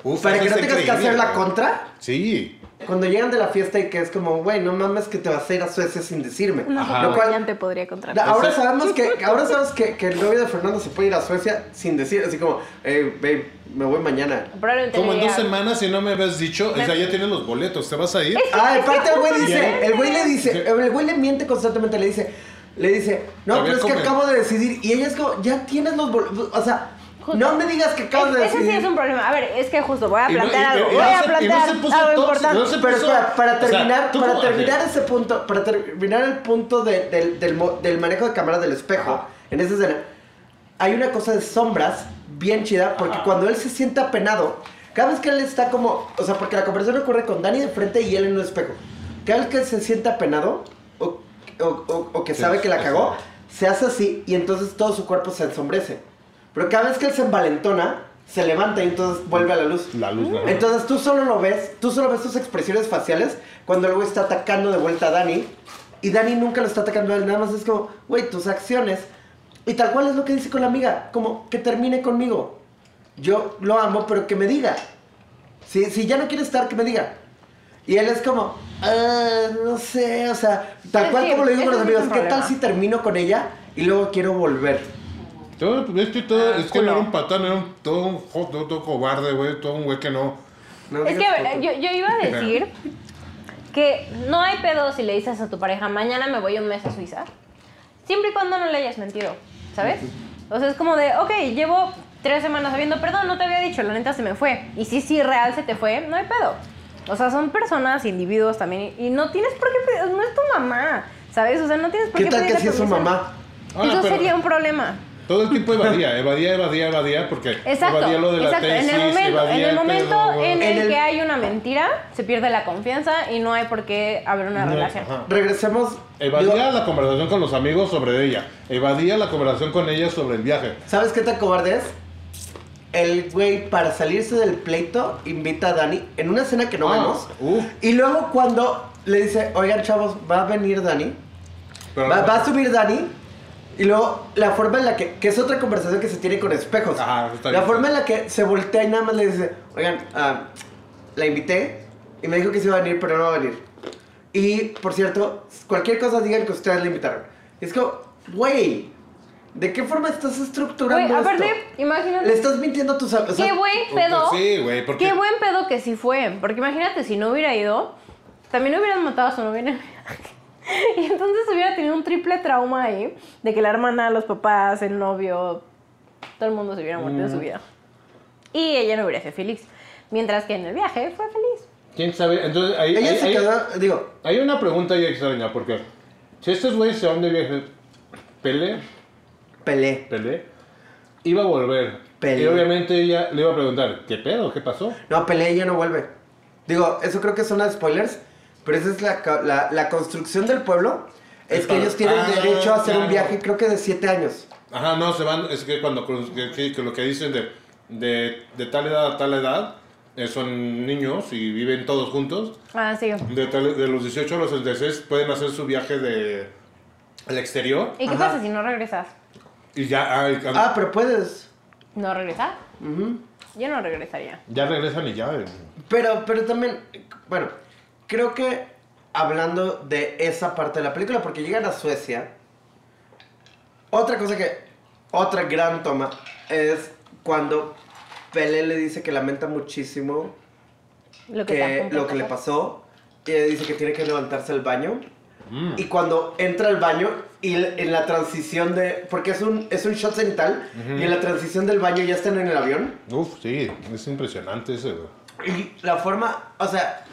Uf, para que no tengas que hacer la contra, Sí. Cuando llegan de la fiesta y que es como, güey, no mames que te vas a ir a Suecia sin decirme. Ajá. Lo cual, acompañante podría contratar. ahora sabemos que ahora sabemos que, que el novio de Fernando se puede ir a Suecia sin decir, así como, hey, babe, me voy mañana. Probablemente Como en dos semanas y no me habías dicho, o sea, ya tienes los boletos, ¿te vas a ir? Ah, aparte el güey ¿Y dice, el güey le dice, el güey le miente constantemente, le dice, le dice, no, pero es que acabo de decidir. Y ella es como, ya tienes los boletos, o sea, no me digas que acabas de Ese decidir. sí es un problema. A ver, es que justo voy a plantear algo. Voy no a plantear algo importante. no se Pero puso- espera, para o sea, terminar, para terminar ese punto, para terminar el punto de- del, del del manejo de cámara del espejo, Ajá. en esa escena, hay una cosa de sombras bien chida, porque cuando él se siente apenado, cada vez que él está como, o sea, porque la conversación ocurre con Dani de frente y él en un espejo, cada vez que él se siente apenado, o, o- o- o que Sí, sabe que la sí. cagó, se hace así y entonces todo su cuerpo se ensombrece. Pero cada vez que él se envalentona, se levanta y entonces vuelve a la luz. La luz, ¿verdad? Entonces tú solo lo ves, tú solo ves sus expresiones faciales cuando luego está atacando de vuelta a Dani. Y Dani nunca lo está atacando a él, nada más es como, güey, tus acciones. Y tal cual es lo que dice con la amiga, como que termine conmigo. Yo lo amo, pero que me diga. Si, si ya no quiere estar, que me diga. Y él es como, "Ah, no sé, o sea, tal cual que como lo digo con los sí amigos, un ¿qué tal si termino con ella y luego quiero volver? Todo, es que, todo, Ah, es que no era un patán, era un, todo un joto, todo cobarde, güey, todo un güey que no. No Es que, foto. yo, yo iba a decir que no hay pedo si le dices a tu pareja, mañana me voy un mes a Suiza. Siempre y cuando no le hayas mentido, ¿sabes? O sea, es como de, ok, llevo tres semanas sabiendo, perdón, no te había dicho, la neta se me fue. Y si sí, real se te fue, no hay pedo. O sea, son personas, individuos también, y no tienes por qué, pedir- no es tu mamá, ¿sabes? O sea, no tienes por ¿Qué qué tal que si es su mamá? Eso pero sería un problema. Todo el tiempo evadía, evadía, evadía, evadía, porque Exacto, evadía lo de la exacto. tesis, en el momento, evadía en el el momento en el, En el- que hay una mentira, se pierde la confianza y no hay por qué haber una No, relación. ajá. Regresemos. Evadía digo, la conversación con los amigos sobre ella. Evadía la conversación con ella sobre el viaje. ¿Sabes qué tan cobarde es? El güey, para salirse del pleito, invita a Dani en una escena que no Ah, vemos. uf. Y luego cuando le dice, oigan chavos, va a venir Dani. Pero Va, va a subir Dani. Y luego la forma en la que, que es otra conversación que se tiene con espejos. Ajá, está la forma en la que se voltea y nada más le dice, oigan, ah, la invité y me dijo que se iba a venir, pero no va a venir. Y, por cierto, cualquier cosa digan que ustedes la invitaron. Y es como, güey, ¿De qué forma estás estructurando Güey, aparte, esto? imagínate. Le estás mintiendo a tus am- o sea, Qué buen pedo. Sí, güey, porque... Qué buen pedo que sí fue. Porque imagínate, si no hubiera ido, también hubieran matado a su novia. Y entonces hubiera tenido un triple trauma ahí de que la hermana, los papás, el novio, todo el mundo se hubiera muerto en su vida. Y ella no hubiera sido feliz. Mientras que en el viaje fue feliz. ¿Quién sabe? Entonces, ahí, Ella se quedó, digo, hay una pregunta ahí extraña, porque si estos güeyes se van de viaje, Pelé, Pelé. Pelé, iba a volver. Pelé. Y obviamente ella le iba a preguntar, ¿qué pedo? ¿Qué pasó? No, Pelé ya no vuelve. Digo, eso creo que son las spoilers, pero esa es la, ca- la, la construcción del pueblo. Es Es que para- ellos tienen Ah, derecho a hacer un viaje, creo que de 7 años. Ajá, no, se van, es que cuando que, lo que dicen de, de, de tal edad a tal edad, eh, son niños y viven todos juntos. Ah, sí. De, tal- de los 18 a los 36 pueden hacer su viaje de, al exterior ¿Y qué Ajá. pasa si no regresas? y ya, ay, Ah, pero puedes. ¿No regresar? Ujú. Yo no regresaría. ya regresan y ya. eh. Pero, pero también, bueno, creo que hablando de esa parte de la película, porque llegan a Suecia, otra cosa que, otra gran toma, es cuando Pelé le dice que lamenta muchísimo Lo que, que, lo que le pasó, y ella dice que tiene que levantarse al baño. Mm. Y cuando entra al baño y en la transición de... Porque es un, es un shot cenital y en la transición del baño ya están en el avión. Uf, sí, es impresionante ese, güey. Y la forma, o sea,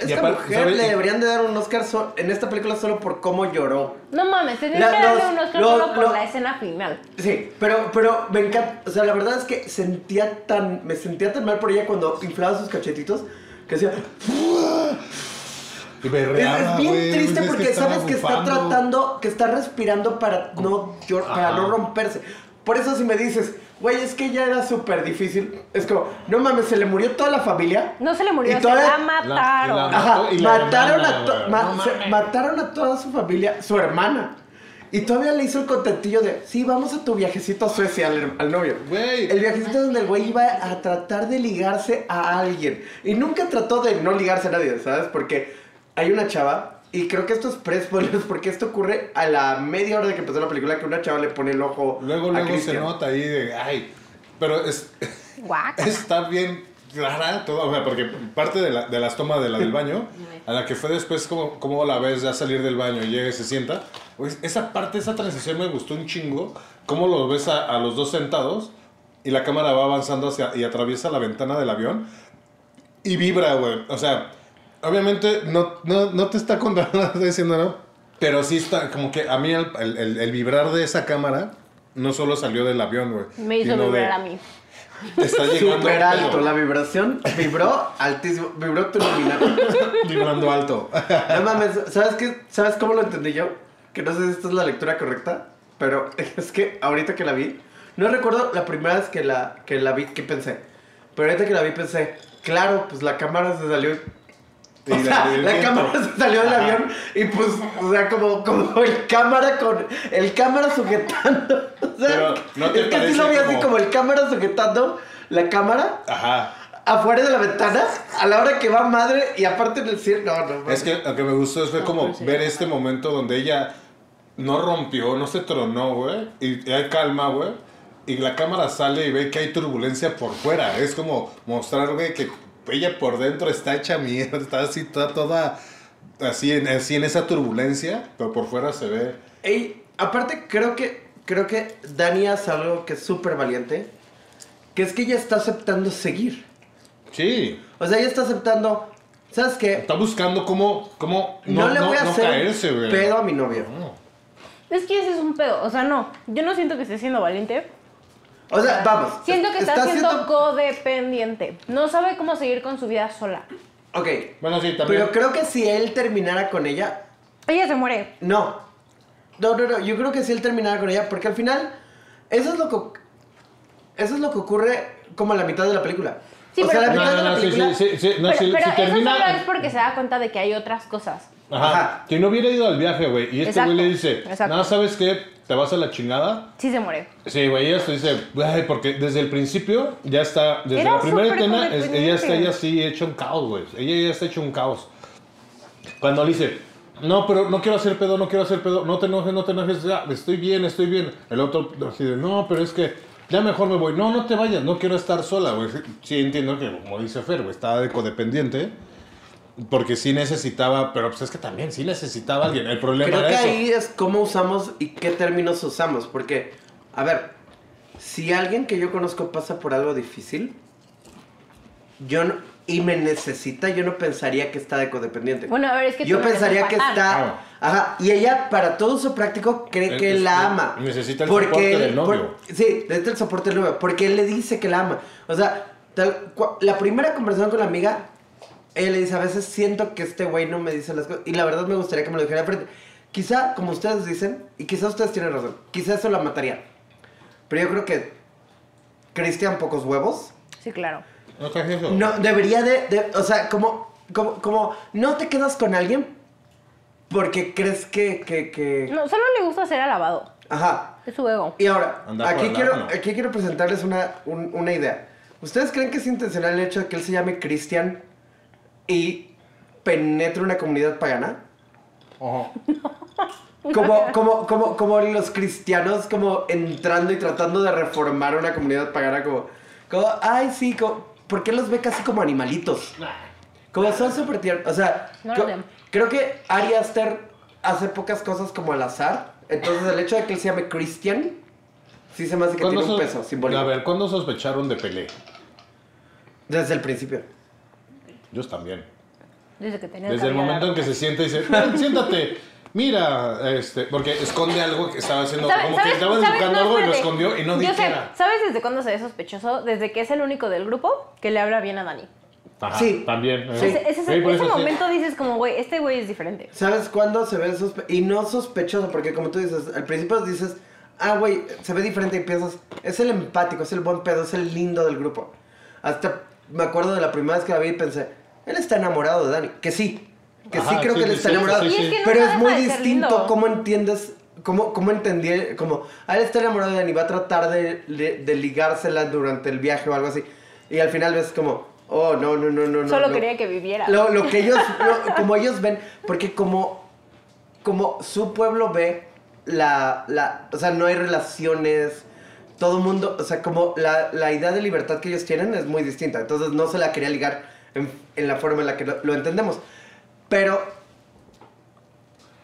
esta aparte, mujer ¿sabes? le deberían de dar un Oscar so- en esta película solo por cómo lloró. No mames, tendrías La- que darle un Oscar los- solo por los- la escena final. Sí, pero, pero me encanta, o sea, la verdad es que sentía tan, me sentía tan mal por ella cuando inflaba sus cachetitos que decía, Y es, berreaba, es bien triste porque sabes que está tratando, que está respirando para no, llor- para no romperse. Por eso si me dices, güey, es que ya era súper difícil, es como, no mames, se le murió toda la familia. No se le murió, Y se todavía- la mataron. la- Ajá, mató la mataron, hermana, a to- güey. ma- No se- mames. mataron a toda su familia, su hermana. Y todavía le hizo el contentillo de, sí, vamos a tu viajecito a Suecia al, al novio. Güey. El viajecito donde el güey iba a tratar de ligarse a alguien. Y nunca trató de no ligarse a nadie, ¿sabes? Porque hay una chava, y creo que esto es pre-spoilers, porque esto ocurre a la media hora de que empezó la película, que una chava le pone el ojo Luego, a luego se Christian. nota ahí de, ay, pero es, Guácala. está bien rara todo, o sea, porque parte de, la- de las tomas de la del baño, a la que fue después, como, como la ves ya salir del baño y llega y se sienta, pues esa parte, esa transición me gustó un chingo, cómo lo ves a, a los dos sentados y la cámara va avanzando hacia, y atraviesa la ventana del avión y vibra, güey, o sea, obviamente no, no, no te está contando nada, está diciendo, ¿no? Pero sí está, como que a mí el, el- el- el vibrar de esa cámara no solo salió del avión, güey. Me hizo sino de- vibrar a mí. Está llegando. Súper alto, la vibración vibró altísimo, vibró tu. Vibrando alto. No mames, ¿sabes qué? ¿Sabes cómo lo entendí yo? Que no sé si esta es la lectura correcta, pero es que ahorita que la vi, no recuerdo la primera vez que la, que la vi, que pensé. Pero ahorita que la vi pensé, claro, pues la cámara se salió. O sea, la viento. cámara se salió del Ajá. avión y pues, o sea, como, como el cámara con. El cámara sujetando. O sea, Pero, ¿no te es que sí parece lo vi así como- el cámara sujetando la cámara Ajá. afuera de la ventana a la hora que va madre y aparte en el cielo. No, no, no. Es que lo que me gustó fue como ver este momento donde ella no rompió, no se tronó, güey. Y hay calma, güey. Y la cámara sale y ve que hay turbulencia por fuera. Es como mostrar, güey, que ella por dentro está hecha mierda. Está así, está toda así en, así en esa turbulencia. Pero por fuera se ve. Ey, aparte creo que creo que Dani hace algo que es súper valiente, que es que ella está aceptando seguir. Sí. O sea, ella está aceptando, ¿sabes qué? Está buscando cómo, cómo No, le voy a no hacer caerse, pedo a mi novio. Es que ese es un pedo. O sea, no. Yo no siento que esté siendo valiente. O sea, vamos. Siento que está, siendo codependiente. No sabe cómo seguir con su vida sola. Ok. Bueno, sí, también. Pero creo que si él terminara con ella, Ella se muere. no. No, no, no. Yo creo que si él terminara con ella, porque al final, eso es lo que. Eso es lo que ocurre como a la mitad de la película. Sí, o pero- sea, la mitad no, de la película. sí, sí, sí, no, pero si, pero si eso termina. solo es porque se da cuenta de que hay otras cosas. Ajá. Ajá. Que no hubiera ido al viaje, güey. Y este Exacto, güey le dice, exacto. no, ¿sabes qué? ¿Te vas a la chingada? Sí se muere. Sí, güey, ella se dice, güey, porque desde el principio ya está, desde Era la primera súper escena, es- ella está codependiente. ella sí hecho un caos, güey. Ella ya está hecho un caos. Cuando le dice, No, pero no quiero hacer pedo, no quiero hacer pedo. No te enojes, no te enojes. Ya, estoy bien, estoy bien. El otro así de, no, pero es que ya mejor me voy. No, no te vayas, no quiero estar sola, güey. Sí, entiendo que, como dice Fer, güey, estaba de codependiente. Porque sí necesitaba, pero pues es que también sí necesitaba alguien. El problema Creo era que eso. ahí es cómo usamos y qué términos usamos. Porque, a ver, si alguien que yo conozco pasa por algo difícil, yo no- y me necesita, yo no pensaría que está de codependiente. Bueno, a ver, es que yo pensaría que está. Ajá, y ella, para todo uso práctico, cree Eh, que es- la ama. necesita el Porque soporte él- del novio. por- sí, necesita el soporte del novio. Porque él le dice que la ama. O sea, tal- cua- la primera conversación con la amiga, ella le dice: A veces siento que este güey no me dice las cosas. Y la verdad me gustaría que me lo dijera de frente. Quizá, como ustedes dicen, y quizá ustedes tienen razón, quizá eso la mataría. Pero yo creo que Cristian, pocos huevos. Sí, claro. No, ¿qué es eso? No, debería de, de- o sea, como, como, como, no te quedas con alguien porque crees que, que, que, No, solo le gusta ser alabado. ajá. Es su ego. Y ahora, aquí quiero, aquí quiero presentarles una, un- una idea. ¿Ustedes creen que es intencional el hecho de que él se llame Cristian y penetre una comunidad pagana? Ajá. Como, como, como, como los cristianos como entrando y tratando de reformar una comunidad pagana como, como ay sí, como, ¿por qué los ve casi como animalitos? Como son súper tiernos, o sea, No co- creo que Ari Aster hace pocas cosas como al azar, entonces el hecho de que él se llame Christian, sí se me hace que tiene un peso simbólico. A ver, ¿cuándo sospecharon de Pelé? Desde el principio. Yo también. Desde que tenía Desde el momento en que se sienta y dice, "Ven, siéntate, mira, este, porque esconde algo que estaba haciendo, ¿Sabes- como que sabes- estaba sabes? dibujando No, algo y lo escondió y no era. ¿sabes desde cuándo se ve sospechoso? Desde que es el único del grupo que le habla bien a Dani. Ajá, Sí. También. ¿eh? Sí. Ese, ese- Sí, ese eso sí. momento dices como, güey, este güey es diferente. ¿Sabes cuándo se ve sospe y no sospechoso? Porque como tú dices, al principio dices, ah, güey, se ve diferente y piensas, es el empático, es el buen pedo, es el lindo del grupo. Hasta me acuerdo de la primera vez que la vi y pensé, él está enamorado de Dani. Que sí, que sí creo sí, que él está sí, enamorado. sí, Y es que Pero es muy distinto cómo entiendes, cómo, cómo entendí, como, ah, él está enamorado de Dani, va a tratar de, de, de ligársela durante el viaje o algo así. Y al final ves como, oh, no, no, no, no. no, Solo no. quería que viviera. Lo, lo que ellos, lo- como ellos ven, porque como, como su pueblo ve la, la, o sea, no hay relaciones, todo el mundo, o sea, como la, la idea de libertad que ellos tienen es muy distinta, entonces no se la quería ligar en, en la forma en la que lo, lo entendemos. Pero,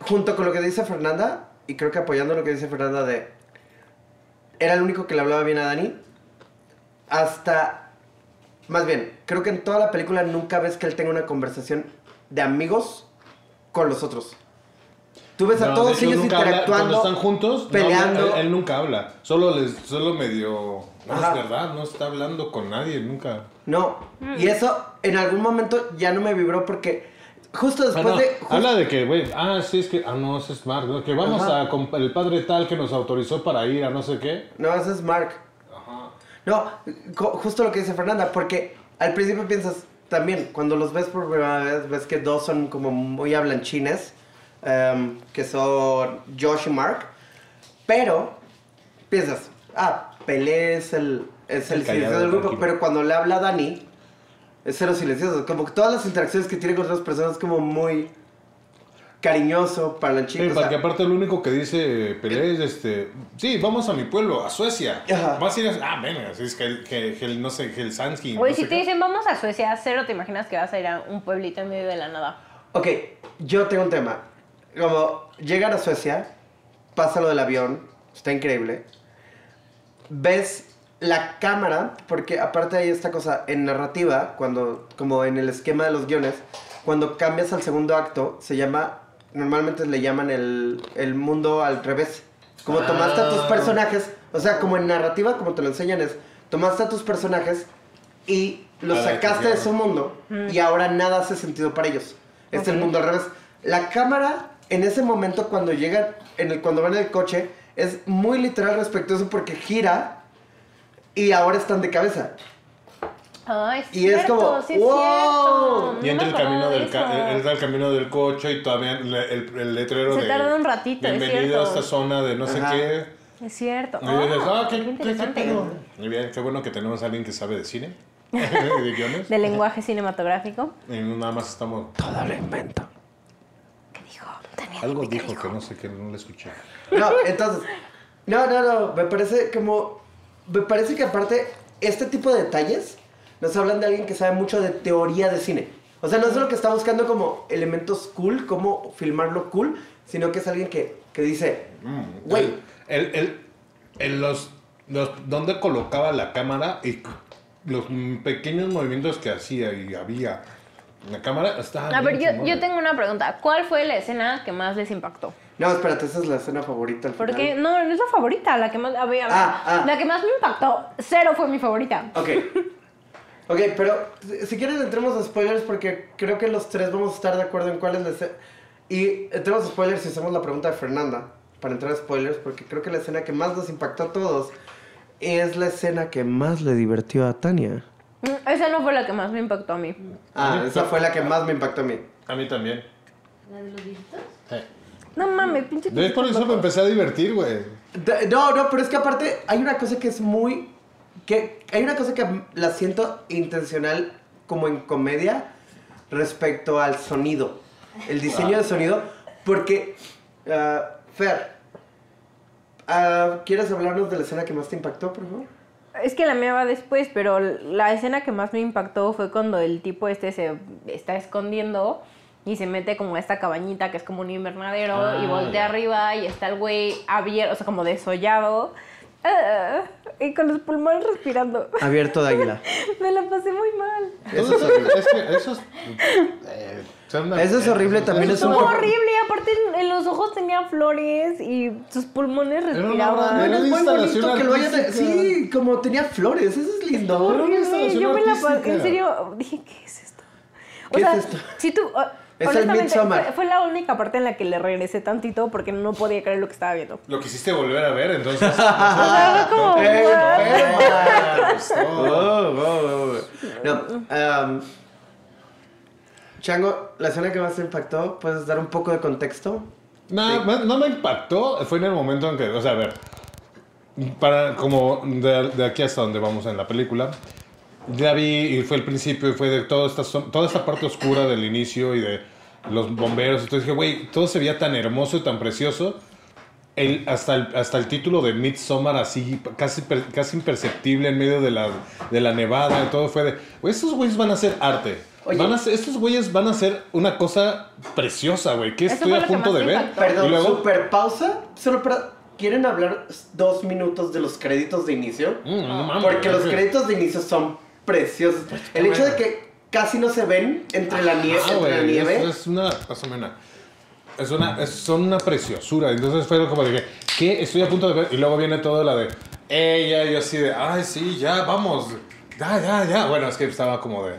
junto con lo que dice Fernanda, y creo que apoyando lo que dice Fernanda de, era el único que le hablaba bien a Dani, hasta más bien, creo que en toda la película nunca ves que él tenga una conversación de amigos con los otros. Tú ves a No, de todos ellos nunca habla- interactuando, cuando están juntos, no peleando. habla- él, él nunca habla. Solo les, solo medio. No Ajá. es verdad, no está hablando con nadie, nunca. No, y eso en algún momento ya no me vibró porque justo Ah, después no, de... Habla de que, güey, ah, sí, es que, ah, no, ese es Mark, ¿no? que vamos Ajá. a, el padre tal que nos autorizó para ir a no sé qué. No, ese es Mark. No, co- justo lo que dice Fernanda, porque al principio piensas también, cuando los ves por primera vez, ves que dos son como muy hablanchines, em, que son Josh y Mark, pero piensas, ah, Pelé es el, es el, El callado, silencioso del grupo, tranquilo. pero cuando le habla a Dani, es cero silencioso, como que todas las interacciones que tiene con otras personas es como muy cariñoso para la Sí, chica. o porque sea, aparte lo único que dice Pelé es este, sí, vamos a mi pueblo, a Suecia. Ajá. Vas a ir a, ah, venga, es que el, que, que el, no sé, Helsinki. Güey, no si te qué. dicen vamos a Suecia, cero te imaginas que vas a ir a un pueblito en medio de la nada. Ok, yo tengo un tema. Como llegar a Suecia, pasa lo del avión, está increíble. Ves la cámara, porque aparte hay esta cosa en narrativa, cuando, como en el esquema de los guiones, cuando cambias al segundo acto, se llama, normalmente le llaman el, el mundo al revés. Como tomaste a tus Ah. personajes, o sea, como en narrativa, como te lo enseñan es, tomaste a tus personajes y los Para sacaste de su mundo y ahora nada hace sentido para ellos. Es el mundo al revés. La cámara, en ese momento, cuando llegan, en el, cuando van en el coche, es muy literal respecto a eso porque gira y ahora están de cabeza. Ay, es Y es cierto, como, sí es ¡wow! cierto. Y entra el camino del ca- entra el camino del coche y todavía el, el- el letrero Se de tarda un ratito, es Bienvenido a cierto. esta zona de no sé qué. Es cierto. Y dices, Ah, ah, qué, qué qué- qué. Muy bien, qué bueno que tenemos a alguien que sabe de cine, de guiones. De lenguaje cinematográfico. Y no nada más estamos. Todo lo invento. ¿Qué dijo? Algo dijo que no sé, que no le escuché. No, entonces, no, no, no, me parece como, me parece que aparte, este tipo de detalles nos hablan de alguien que sabe mucho de teoría de cine. O sea, no es lo que está buscando como elementos cool, cómo filmarlo cool, sino que es alguien que, que dice, güey, El, el, el- los, los, dónde colocaba la cámara y los mm, pequeños movimientos que hacía y había en la cámara estaban A ver, yo, yo tengo una pregunta. ¿Cuál fue la escena que más les impactó? No, espérate, esa es la escena favorita al final. Porque no, no es la favorita, la que más, a ver, a ver, Ah, ah. la que más me impactó, cero fue mi favorita. Ok. Ok, pero si- si quieren entremos a spoilers porque creo que los tres vamos a estar de acuerdo en cuál es la escena. Y entremos a spoilers y hacemos la pregunta de Fernanda para entrar a spoilers porque creo que la escena que más nos impactó a todos es la escena que más le divirtió a Tania. Mm, Esa no fue la que más me impactó a mí. Ah, esa fue la que más me impactó a mí. A mí también. ¿La de los viejitos? No mames, pinche. De por eso me empecé a divertir, güey. No, no, pero es que aparte hay una cosa que es muy... que Hay una cosa que la siento intencional como en comedia respecto al sonido. El diseño de sonido. Porque, ah, Fer, ah, ¿quieres hablarnos de la escena que más te impactó, por favor? Es que la mía va después, pero la escena que más me impactó fue cuando el tipo este se está escondiendo y se mete como a esta cabañita que es como un invernadero Ah, y voltea ya. arriba y está el güey abierto, o sea, como desollado. ah, y con los pulmones respirando. Abierto de águila. Me la pasé muy mal. Eso es horrible. Es que eso es. eh, son una- Eso es horrible, también es un horrible, aparte en, los ojos tenía flores y sus pulmones una respiraban. obra- Bueno, es muy instalación bonito que lo hayan... Sí, como tenía flores, eso es lindo. Horrible, Yo me la pasé, en serio, dije, ¿qué es esto? O ¿Qué sea, es esto? si tú, uh, Es el Midsommar. fue, la única parte en la que le regresé tantito porque no podía creer lo que estaba viendo. Lo quisiste volver a ver, entonces. O sea, fue como, Eh, "What?". Me gustó. Oh, oh, oh. No, um, Chango, la escena que más te impactó, ¿puedes dar un poco de contexto? No, me- no me impactó. Fue en el momento en que, o sea, a ver, para como de, de aquí hasta donde vamos en la película, ya vi y fue el principio y fue de toda esta, toda esta parte oscura del inicio y de los bomberos. Entonces dije, güey, todo se veía tan hermoso y tan precioso. El, hasta, el, hasta el título de Midsommar así, casi, casi imperceptible en medio de la, de la nevada y todo fue de, güey, estos güeyes van a hacer arte. Oye. Van a hacer- estos güeyes van a hacer una cosa preciosa, güey. ¿Qué Eso estoy a que punto de ver? Perdón, y luego, super pausa. Solo para. ¿Quieren hablar dos minutos de los créditos de inicio? Mm, no mames, Porque los que- créditos de inicio son preciosos. El hecho de que casi no se ven entre la nieve. Ah, entre la nieve. Es, es una. pásame una. Es una. es- son una preciosura. Entonces fue como de que. ¿Qué? Estoy a punto de ver. Y luego viene todo la de. Ella, y yo así de. Ay, sí, ya, vamos. Ya, ya, ya. Bueno, es que estaba como de.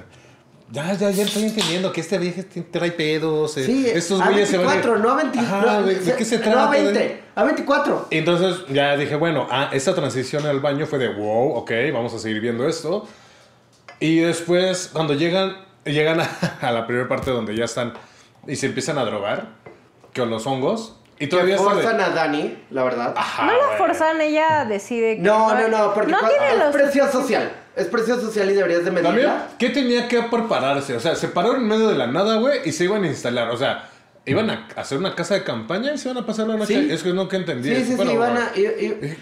Ya, ya, ya estoy entendiendo que este viejo trae pedos. eh, Sí, estos a güeyes se van a- 24, no a 20. Ajá, no, ¿de, de qué se No trata? a 20, a 24. Entonces ya dije, bueno, ah, esta transición al baño fue de wow, ok, vamos a seguir viendo esto. Y después, cuando llegan, llegan a, a la primera parte donde ya están y se empiezan a drogar con los hongos. Y Que todavía de- forzan a Dani, la verdad. Ajá, No la forzan, ella decide que. No, no, no, porque no tiene es los. presión social. Es presión social y deberías de También, medirla. ¿qué tenía que prepararse? O sea, se pararon en medio de la nada, güey, y se iban a instalar. O sea, iban a hacer una casa de campaña y se iban a pasar la noche. Sí. Es que no que entendí. Sí, sí, Bueno, sí, iban a...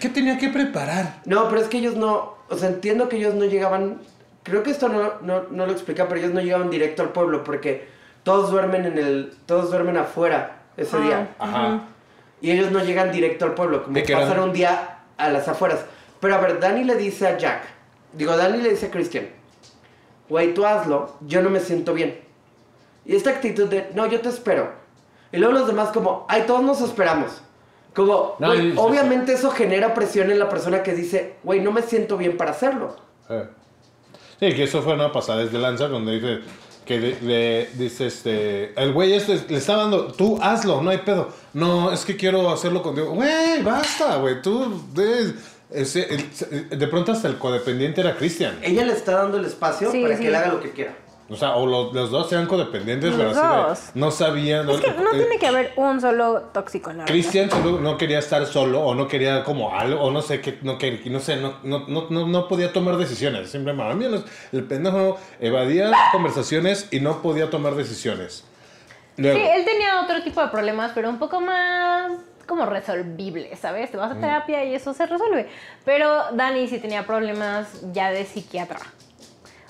¿Qué tenía que preparar? No, pero es que ellos no... O sea, entiendo que ellos no llegaban... Creo que esto no, no, no lo explica, pero ellos no llegaban directo al pueblo porque todos duermen en el... Todos duermen afuera ese Ah, día. Ajá. Y ellos no llegan directo al pueblo, como pasar un día a las afueras. Pero a ver, Dani le dice a Jack, digo, Dani le dice a Christian, güey, tú hazlo, yo no me siento bien. Y esta actitud de, no, yo te espero. Y luego los demás como, ay, todos nos esperamos. Como, No, güey, y- obviamente eso genera presión en la persona que dice, güey, no me siento bien para hacerlo. Eh. Sí, que eso fue una pasada desde lanza donde dice que le, le dice este el güey este le está dando tú hazlo no hay pedo no es que quiero hacerlo contigo güey basta güey tú de, ese- de pronto hasta el codependiente era Cristian Ella le está dando el espacio Sí, para sí. que él haga lo que quiera. O sea o los, los dos sean codependientes Los pero así de- dos. no sabían Es que no eh, tiene que haber un solo tóxico la. Cristian solo no quería estar solo o no quería como algo o no sé qué no quería, no sé no, no, no, no, no podía tomar decisiones simplemente a mí los- el pendejo evadía conversaciones y no podía tomar decisiones Luego, Sí, él tenía otro tipo de problemas, pero un poco más como resolvibles, ¿sabes? Te vas a terapia y eso se resuelve. Pero Dani sí tenía problemas ya de psiquiatra.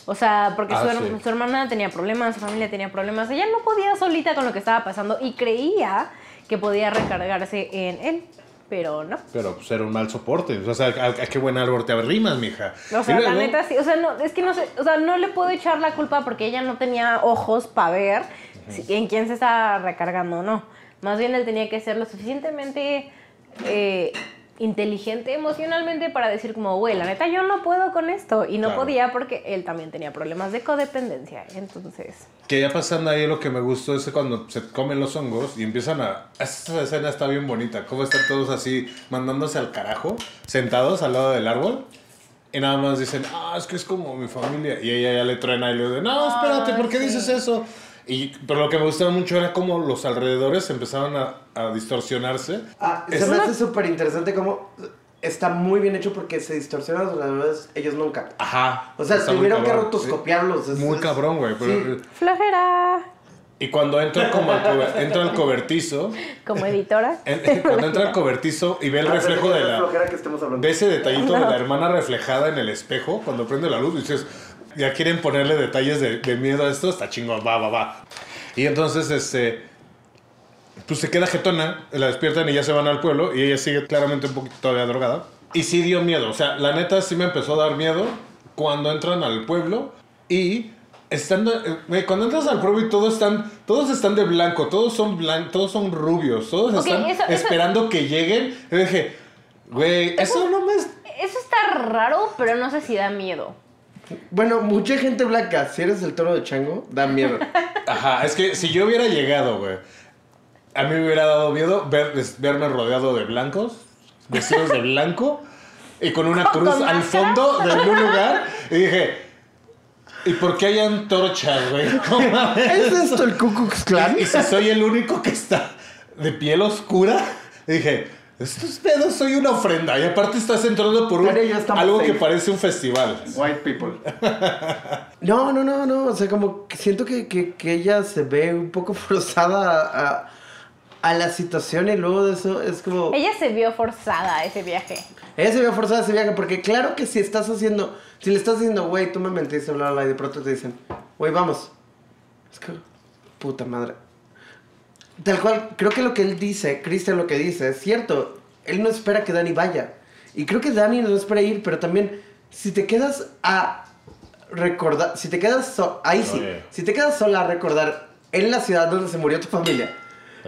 O sea, porque Ah, su, her- sí. su hermana tenía problemas, su familia tenía problemas. Ella no podía solita con lo que estaba pasando y creía que podía recargarse en él, pero no. Pero pues era un mal soporte. O sea, a, a qué buen árbol te arrimas, mija. O sea, la neta sí, o sea, no, es que no sé, o sea, no le puedo echar la culpa porque ella no tenía ojos para ver si- en quién se estaba recargando o no. Más bien él tenía que ser lo suficientemente eh, inteligente emocionalmente para decir como, güey, la neta yo no puedo con esto. Y no Claro. podía porque él también tenía problemas de codependencia. Entonces, Que ya pasando ahí lo que me gustó es cuando se comen los hongos y empiezan a... Esta escena está bien bonita. Cómo están todos así mandándose al carajo, sentados al lado del árbol. Y nada más dicen, ah, es que es como mi familia. Y ella ya le truena y le dice, no, espérate, ¿por qué sí. dices eso? Y, pero lo que me gustaba mucho era cómo los alrededores empezaban a, a distorsionarse. Ah, se Es- me hace súper interesante cómo está muy bien hecho porque se distorsionan los alrededores ellos nunca. Ajá. O sea, tuvieron que rotoscopiarlos. es- Muy es- cabrón, güey. pero- Sí. flojera Y cuando entra como al, entra al cobertizo, como editora. en- cuando entra al cobertizo y ve el Ah, reflejo de la... flojera que estemos hablando. Ve ese detallito de la hermana reflejada en el espejo cuando prende la luz y dices, ya quieren ponerle detalles de, de miedo a esto, está chingón, va, va, va. Y entonces, este, pues se queda jetona, la despiertan y ya se van al pueblo y ella sigue claramente un poquito todavía drogada. Y sí dio miedo, o sea, la neta sí me empezó a dar miedo cuando entran al pueblo y estando, eh, cuando entras al pueblo y todos están, todos están de blanco, todos son blancos, todos son rubios, todos Ok, están eso- eso- esperando que lleguen. Yo dije, güey, eso no me... Eso está raro, pero no sé si da miedo. Bueno, mucha gente blanca, si eres el toro de chango, da miedo. Ajá, es que si yo hubiera llegado, güey, a mí me hubiera dado miedo ver, verme rodeado de blancos, vestidos de blanco, y con una ¿Con cruz al máscara? fondo de algún lugar. Y dije, ¿y por qué hay antorchas, güey? No. ¿Es esto el Ku Klux Klan? Y si soy el único que está de piel oscura, dije, estos pedos soy una ofrenda. Y aparte estás entrando por un, algo que parece un festival. White people. No, no, no, no. O sea, como que siento que, que, que ella se ve un poco forzada a, a, a la situación y luego de eso es como... Ella se vio forzada a ese viaje. Ella se ve forzada a ese viaje porque claro que si estás haciendo... Si le estás diciendo, güey, tú me mentiste, bla, bla, bla, y de pronto te dicen, güey, vamos. Es que... Puta madre. Tal cual, creo que lo que él dice, Cristian lo que dice, es cierto. Él no espera que Dani vaya. Y creo que Dani no espera ir, pero también, si te quedas a recordar, si te quedas so- ahí sí, si te quedas sola a recordar en la ciudad donde se murió tu familia,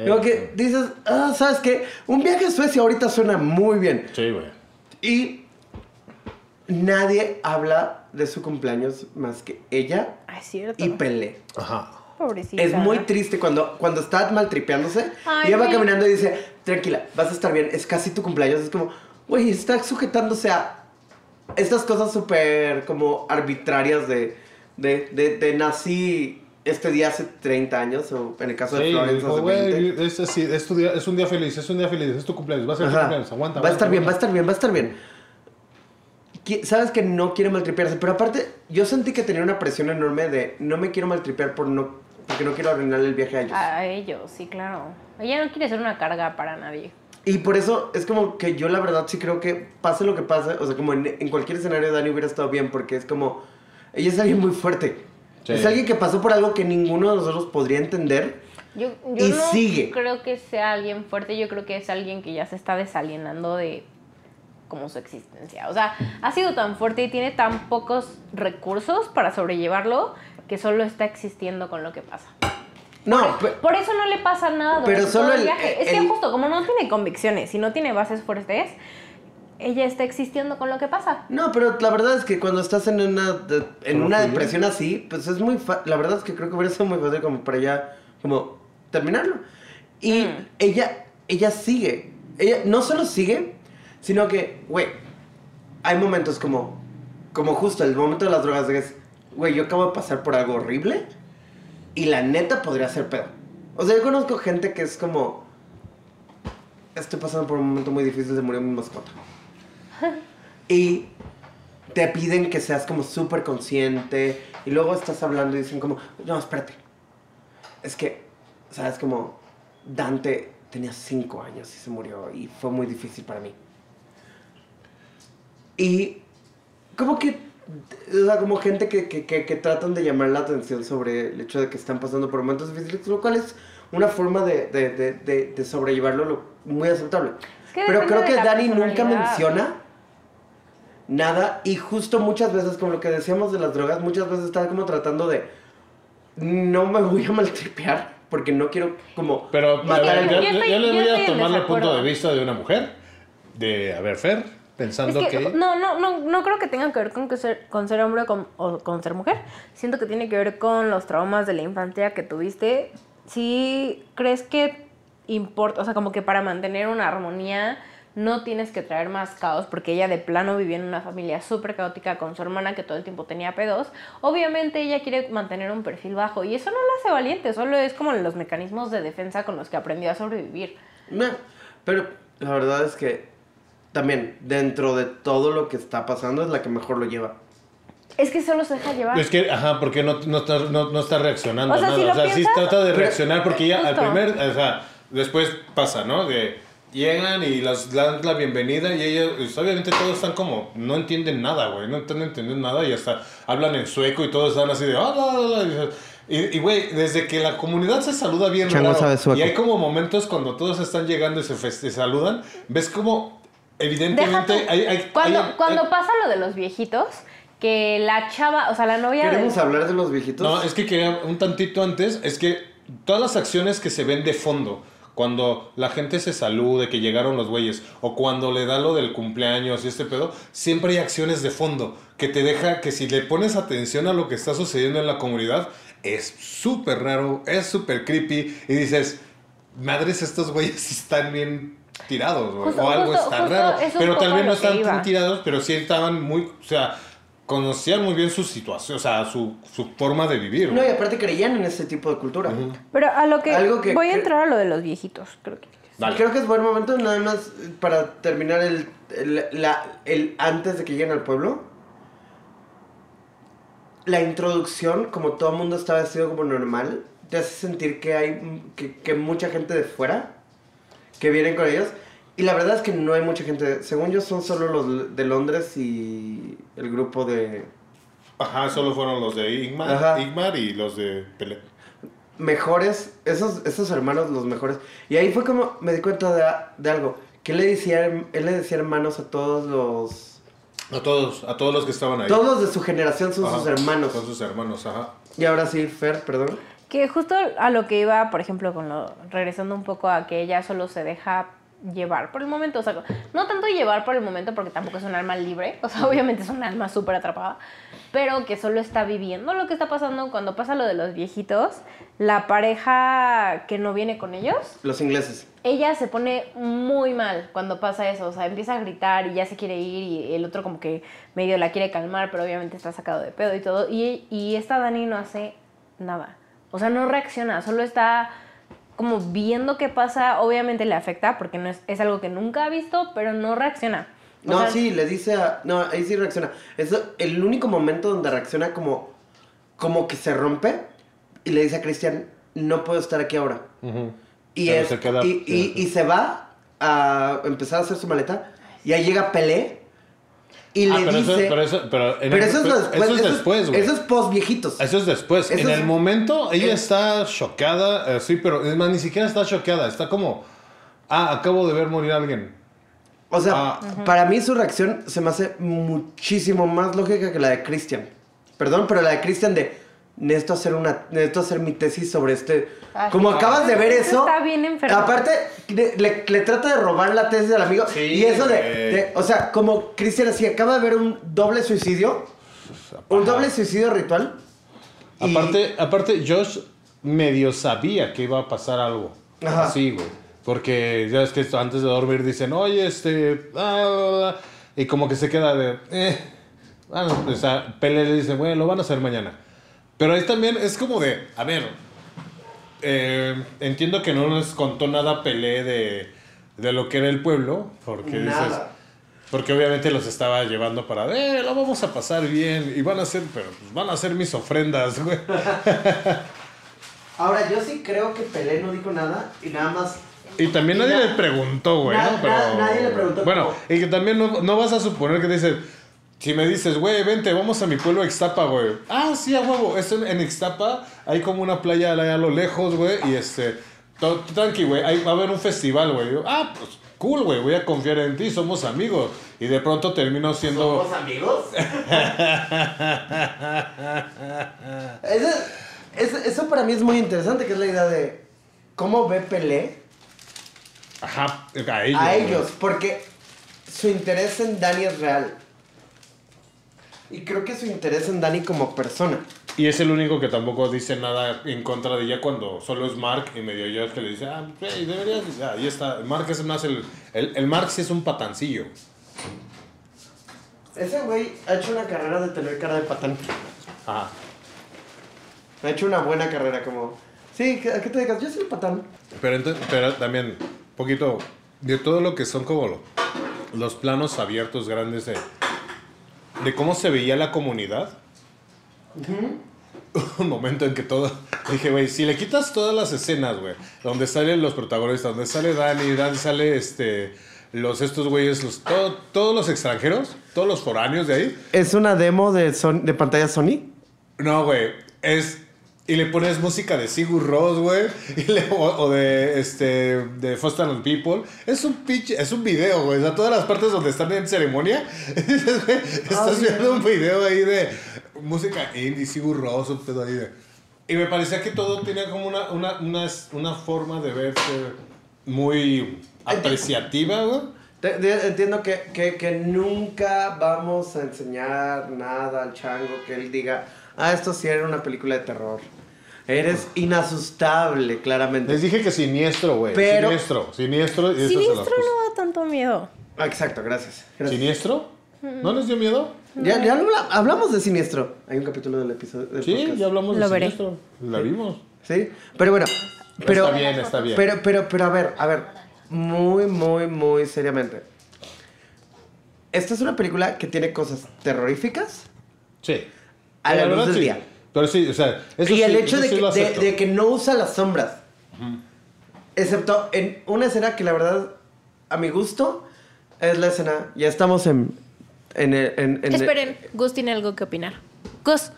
Luego que dices, ah, ¿sabes qué? Un viaje a Suecia ahorita suena muy bien. Sí, güey. Y nadie habla de su cumpleaños más que ella Ah, es cierto. y Pelé. Ajá. Pobrecita. Es muy triste cuando, cuando está maltripeándose Ay, y ella va mi- caminando y dice, tranquila, vas a estar bien, es casi tu cumpleaños. Es como, güey, está sujetándose a estas cosas súper como arbitrarias de, de, de, de nací este día hace 30 años, o en el caso de Sí, Florence dijo, hace 20. güey, es, es, tu día- es un día feliz, es un día feliz, es tu cumpleaños, va a ser tu cumpleaños, aguanta. Va a estar bien, va a estar bien, va a estar bien. Sabes que no quiere maltripearse, pero aparte, yo sentí que tenía una presión enorme de no me quiero maltripear por no, porque no quiero arruinarle el viaje a ellos. A ellos, sí, claro. Ella no quiere ser una carga para nadie. Y por eso es como que yo la verdad sí creo que pase lo que pase, o sea, como en, en cualquier escenario Dani hubiera estado bien, porque es como, ella es alguien muy fuerte. Sí. Es alguien que pasó por algo que ninguno de nosotros podría entender. Yo, yo Y no sigue. creo que sea alguien fuerte, yo creo que es alguien que ya se está desalienando de como su existencia. O sea, ha sido tan fuerte y tiene tan pocos recursos para sobrellevarlo que solo está existiendo con lo que pasa. No, pe- Por eso no le pasa nada Pero solo todo el el- viaje. es el- que justo como no tiene convicciones y no tiene bases fuertes, ella está existiendo con lo que pasa. No, pero la verdad es que cuando estás en una, de- en ¿Cómo una depresión así, pues es muy fácil. La verdad es que creo que hubiera sido muy fácil como para ya, como terminarlo. Y Mm. ella, ella sigue. Ella no solo sigue, sino que, güey, hay momentos como, como justo el momento de las drogas, de que es, güey, yo acabo de pasar por algo horrible y la neta podría ser pedo. O sea, yo conozco gente que es como, estoy pasando por un momento muy difícil, se murió mi mascota. Y te piden que seas como súper consciente. Y luego estás hablando y dicen como, no, espérate. Es que ¿sabes? Como Dante tenía cinco años y se murió y fue muy difícil para mí. Y como que, o sea, como gente que, que, que, que tratan de llamar la atención sobre el hecho de que están pasando por momentos difíciles, lo cual es una forma de, de, de, de, de sobrellevarlo lo- muy aceptable. que Pero creo que Dani nunca menciona nada y justo muchas veces, como lo que decíamos de las drogas, muchas veces está como tratando de no me voy a maltripear porque no quiero como Pero, matar yo, Yo estoy- yo le yo voy a tomar el punto de vista de una mujer. De, a ver, Fer, Es pensando que, que... no, no, no, no creo que tenga que ver con, que ser, con ser hombre o con, o con ser mujer. Siento que tiene que ver con los traumas de la infancia que tuviste. Si crees que importa, o sea, como que para mantener una armonía no tienes que traer más caos, porque ella de plano vivía en una familia súper caótica con su hermana que todo el tiempo tenía pedos. Obviamente ella quiere mantener un perfil bajo y eso no la hace valiente, solo es como los mecanismos de defensa con los que aprendió a sobrevivir. Nah, pero la verdad es que también dentro de todo lo que está pasando es la que mejor lo lleva. Es que solo se deja llevar. Es que, ajá, porque no, no, está, no, no está reaccionando O sea, a si nada. lo o sea, sí trata de reaccionar porque ya al primer, o sea, después pasa, ¿no? De llegan y las dan la bienvenida y ellos, pues, obviamente todos están como, no entienden nada, güey, no están entendiendo nada y hasta hablan en sueco y todos están así de, "Ah, la, la, la", y güey, desde que la comunidad se saluda bien raro, sabe sueco. y hay como momentos cuando todos están llegando y se, se saludan, ves como evidentemente Deja hay, hay- cuando, hay- cuando hay- pasa lo de los viejitos, que la chava, o sea, la novia de... ¿Queremos hablar de los viejitos? No, es que quería un tantito antes, es que todas las acciones que se ven de fondo, cuando la gente se salude, que llegaron los güeyes, o cuando le da lo del cumpleaños y este pedo, siempre hay acciones de fondo que te deja que si le pones atención a lo que está sucediendo en la comunidad, es súper raro, es súper creepy, y dices, madres, estos güeyes están bien tirados, güey, o algo justo- está justo raro, pero tal vez no están tan tirados, pero sí estaban muy, o sea, conocían muy bien su situación, o sea, su, su forma de vivir. No, y aparte creían en ese tipo de cultura. Pero a lo que, Algo que voy a entrar a lo de los viejitos, creo que. Dale. Creo que es buen momento nada más para terminar el, el, la- el antes de que lleguen al pueblo. La introducción, como todo el mundo está vestido como normal, te hace sentir que hay que, que mucha gente de fuera que vienen con ellos. Y la verdad es que no hay mucha gente. Según yo, son solo los de Londres y el grupo de Ajá, solo fueron los de Igmar. Igmar y los de Pelé. mejores, esos, esos hermanos los mejores. Y ahí fue como me di cuenta de, de algo. Que él le decía, él le decía hermanos a todos los... A todos, a todos los que estaban ahí. Todos los de su generación son Ajá, sus hermanos. Son sus hermanos, ajá. Y ahora sí, Fer, perdón. Que justo a lo que iba, por ejemplo, con lo, regresando un poco a que ella solo se deja llevar por el momento, o sea, no tanto llevar por el momento porque tampoco es un alma libre, o sea, obviamente es un alma súper atrapada, pero que solo está viviendo lo que está pasando cuando pasa lo de los viejitos, la pareja que no viene con ellos, Los ingleses. ella se pone muy mal cuando pasa eso, o sea, empieza a gritar y ya se quiere ir y el otro como que medio la quiere calmar, pero obviamente está sacado de pedo y todo, y, y esta Dani no hace nada, o sea, no reacciona, solo está como viendo qué pasa, obviamente le afecta porque no es, es algo que nunca ha visto, pero no reacciona. O No, sea, sí, le dice a... No, ahí sí reacciona. Es el único momento donde reacciona como... Como que se rompe. Y le dice a Cristian, no puedo estar aquí ahora. Y, es- se queda- y, y- y se va a empezar a hacer su maleta. Y ahí llega Pelé. Y Ah, le pero dice... eso, pero eso, pero en pero el- eso es después. Eso es eso después, güey. Eso es post viejitos. Eso es después. Eso en es- el momento, ella está choqueada, eh, sí, pero es más, ni siquiera está choqueada. Está como, ah, acabo de ver morir a alguien. O sea, Ah. para mí su reacción se me hace muchísimo más lógica que la de Christian. Perdón, pero la de Christian de necesito hacer una necesito hacer mi tesis sobre este como acabas de ver Eso eso. está bien enfermo. Aparte le, le- le trata de robar la tesis al amigo Sí, y eso de, o sea, como Christian así acaba de ver un doble suicidio, un doble suicidio ritual. y- Aparte, aparte, Josh medio sabía que iba a pasar algo. Ajá. Así, güey. Porque ya es que esto, antes de dormir dicen, oye, este. ah, bla, bla", y como que se queda de. Eh. Bueno, o sea, Pele le dice, bueno, lo van a hacer mañana. Pero ahí también es como de, a ver. eh, entiendo que no les contó nada Pelé de, de lo que era el pueblo. Porque dices. Nada. Porque obviamente los estaba llevando para, eh, lo vamos a pasar bien. Y van a ser, pero pues, van a ser mis ofrendas, güey. Ahora, yo sí creo que Pelé no dijo nada y nada más. Y también Y nadie na- le preguntó, güey. Pero... na- nadie le preguntó Bueno, cómo. y que también no, no vas a suponer que dices... Si me dices, güey, vente, vamos a mi pueblo Ixtapa, güey. Ah, sí, a huevo. Es en, en Ixtapa, hay como una playa allá a lo lejos, güey. Y este, to- tranqui, güey, ahí va a haber un festival, güey. Ah, pues cool, güey, voy a confiar en ti, somos amigos. Y de pronto termino siendo... ¿Somos amigos? Eso, eso, eso para mí es muy interesante, que es la idea de cómo ve Pelé Ajá, a ellos. a ellos, porque su interés en Dani es real. Y creo que su interés en Dani como persona. Y es el único que tampoco dice nada en contra de ella cuando solo es Mark y medio yo que le dice, ah, hey, deberías, ya, ahí está. Mark es más el, el, el Mark sí es un patancillo. Ese güey ha hecho una carrera de tener cara de patán. Ajá. Ha hecho una buena carrera como... Sí, ¿a qué te dedicas? Yo soy patán. Pero, entonces, pero también, un poquito de todo lo que son como lo- los planos abiertos grandes de, de cómo se veía la comunidad. Un momento en que todo. Dije, güey, si le quitas todas las escenas, güey, donde salen los protagonistas, donde sale Dani, Dani sale este. Los, estos güeyes, los, todo- todos los extranjeros, todos los foráneos de ahí. ¿Es una demo de, Son- de pantalla Sony? No, güey, es. Y le pones música de Sigur Rós, güey. O, o de este. De Foster and People. Es un pinche. Es un video, güey. O sea, todas las partes donde están en ceremonia. estás viendo un video ahí de música indie, Sigur Rós, un pedo ahí de. Y me parecía que todo tenía como una, una, una, una forma de verse muy apreciativa, güey. Entiendo que, que, que nunca vamos a enseñar nada al chango que él diga, ah, esto sí era una película de terror. Eres inasustable, claramente. Les dije que siniestro, güey. Pero- Siniestro, siniestro. y Siniestro no da tanto miedo. Ah, exacto, gracias. gracias. ¿Siniestro? ¿No les dio miedo? Ya, ya habla- hablamos de Siniestro. Hay un capítulo del episodio del Sí, podcast. ya hablamos de Lo veré. Siniestro. La vimos. Sí, pero bueno. Pero, Está bien, está bien. Pero, pero, pero, a ver, a ver. Muy, muy, muy seriamente. Esta es una película que tiene cosas terroríficas Sí. A la, La luz verdad, del sí. día. Pero sí, o sea, eso y el sí- hecho de, sí que, lo de- acepto. de que no usa las sombras. Excepto en una escena que la verdad, a mi gusto, es la escena. Ya estamos en. en, el- en, Esperen, Gus tiene algo que opinar. Gus,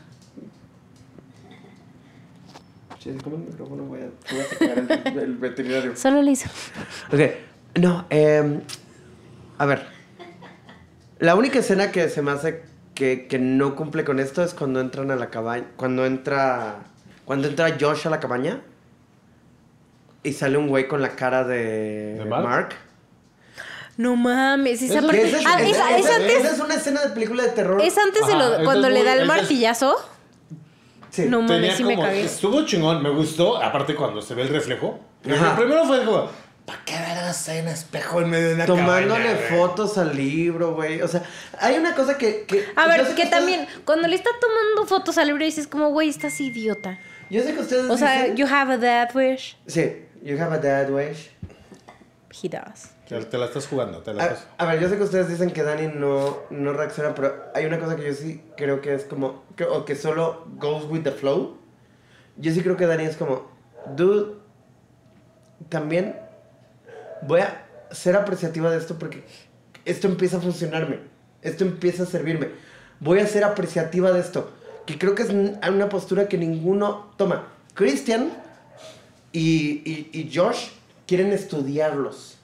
Sí, ¿cómo el micrófono voy a, voy a sacar el, el veterinario? solo le hizo. Ok, no, eh, a ver. La única escena que se me hace que, que no cumple con esto es cuando entran a la cabaña. Cuando entra. Cuando entra Josh a la cabaña. Y sale un güey con la cara de, ¿De Mark? Mark. No mames, esa parte. Es, Ah, es esa- antes, esa es una escena de película de terror. es antes de lo, cuando le da el martillazo. Sí. No mames, sí me cagué. Estuvo chingón, me gustó. Aparte, cuando se ve el reflejo. Ajá. Primero fue como, ¿para qué vergas hay un espejo en medio de una Tomándole cabaña, güey?" fotos al libro, güey. O sea, hay una cosa que. que- A ver, que ustedes- también, cuando le está tomando fotos al libro, dices como, güey, estás idiota. Yo sé que ustedes. O sea, you have a dad wish. Sí, you have a dad wish. He does. Te, te la estás jugando, te la A, estás. a ver, yo sé que ustedes dicen que Dani no, no reacciona, pero hay una cosa que yo sí creo que es como, que, o que solo goes with the flow. Yo sí creo que Dani es como, dude, también voy a ser apreciativa de esto porque esto empieza a funcionarme, esto empieza a servirme. Voy a ser apreciativa de esto, que creo que es una postura que ninguno toma. Christian y, y, y Josh quieren estudiarlos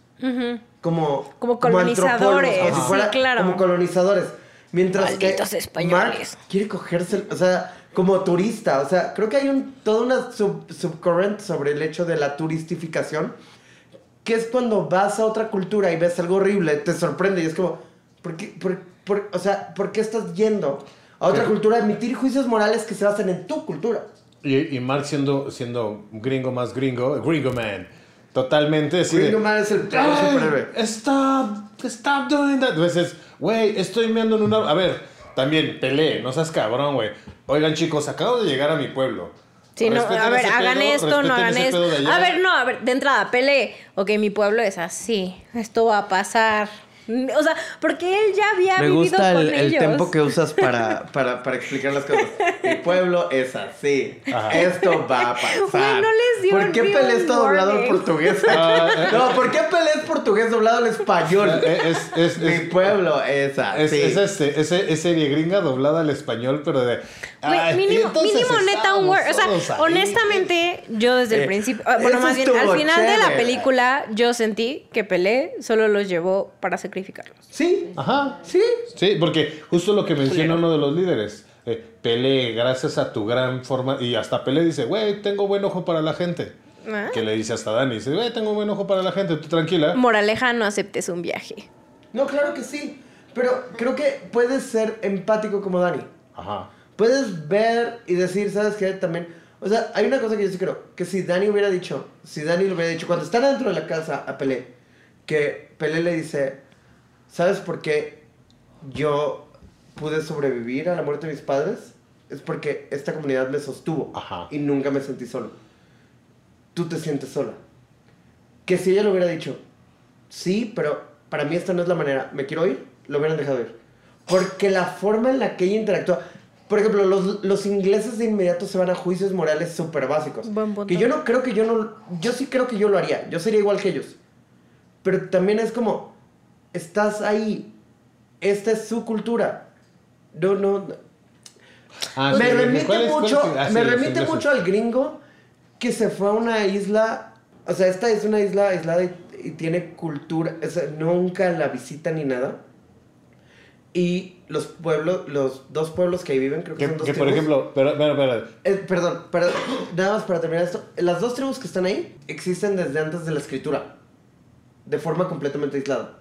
como, Como colonizadores, antropólogos, como si sí, claro. Como colonizadores. Mientras Malditos que españoles. Mark quiere cogerse, o sea, como turista. O sea, creo que hay un, toda una sub, subcurrent sobre el hecho de la turistificación, que es cuando vas a otra cultura y ves algo horrible, te sorprende y es como, ¿por qué, por, por- o sea, ¿por qué estás yendo a otra Sí. cultura a emitir juicios morales que se basan en tu cultura? Y, y Mark siendo, siendo gringo más gringo, gringo man. Totalmente. de, Gringo Man es el peor "Ay, superhéroe. Stop, stop doing that. Entonces, güey, estoy meando en una. A ver, también, pelé, no seas cabrón, güey. Oigan, chicos, acabo de llegar a mi pueblo. Sí, no, a ver, ese hagan pedo, esto, no hagan ese esto. A ver, no, a ver, de entrada, pele. Ok, mi pueblo es así. Esto va a pasar. O sea, porque él ya había Me vivido gusta con el, el ellos. tempo que usas para, para, para explicar las cosas. Mi pueblo es así. Esto va a pasar. No les dio ¿Por qué Pelé está doblado al portugués? Ah, eh, no, ¿por qué Pelé es portugués doblado al español? Es, es, Mi pueblo es así. es, es este, ese, es serie gringa doblada al español, pero de. Güey, "Ay, y mínimo, mínimo neta un word. O sea, todos ahí". honestamente, yo desde Eh, el principio. ah, Bueno, más bien, al final de la chévere. película, yo sentí que Pelé solo los llevó para sacrificarlos. Sí, Ajá. sí. Sí, porque justo lo que menciona uno de los líderes. eh, Pelé, gracias a tu gran forma. Y hasta Pelé dice, güey, tengo buen ojo para la gente. ¿Ah? Que le dice hasta Dani, dice, güey, tengo buen ojo para la gente, tú tranquila. Moraleja, no aceptes un viaje. No, claro que sí. Pero creo que puedes ser empático como Dani. Ajá. Puedes ver y decir, ¿sabes qué? También. O sea, hay una cosa que yo sí creo. Que si Dani hubiera dicho, si Dani le hubiera dicho, cuando están dentro de la casa a Pelé, que Pelé le dice, ¿sabes por qué yo pude sobrevivir a la muerte de mis padres? Es porque esta comunidad me sostuvo. Ajá. Y nunca me sentí solo. Tú te sientes sola. Que si ella le hubiera dicho, sí, pero para mí esta no es la manera, me quiero ir, lo hubieran dejado ir. Porque la forma en la que ella interactúa, por ejemplo, los, los ingleses de inmediato se van a juicios morales súper básicos. Buen punto. Que yo no creo que yo no, yo sí creo que yo lo haría, yo sería igual que ellos. Pero también es como, estás ahí, esta es su cultura. No, no, no. Ah, me sí, remite ¿cuál es- cuál es- mucho, ah, sí, me remite ingleses. mucho al gringo que se fue a una isla, o sea, esta es una isla aislada y, y tiene cultura, o sea, nunca la visita ni nada. Y los pueblos, los dos pueblos que ahí viven, creo que, Que, son dos que, por tribus. ejemplo, pero, pero, pero, Eh, perdón, nada más para terminar esto. Las dos tribus que están ahí existen desde antes de la escritura. De forma completamente aislada.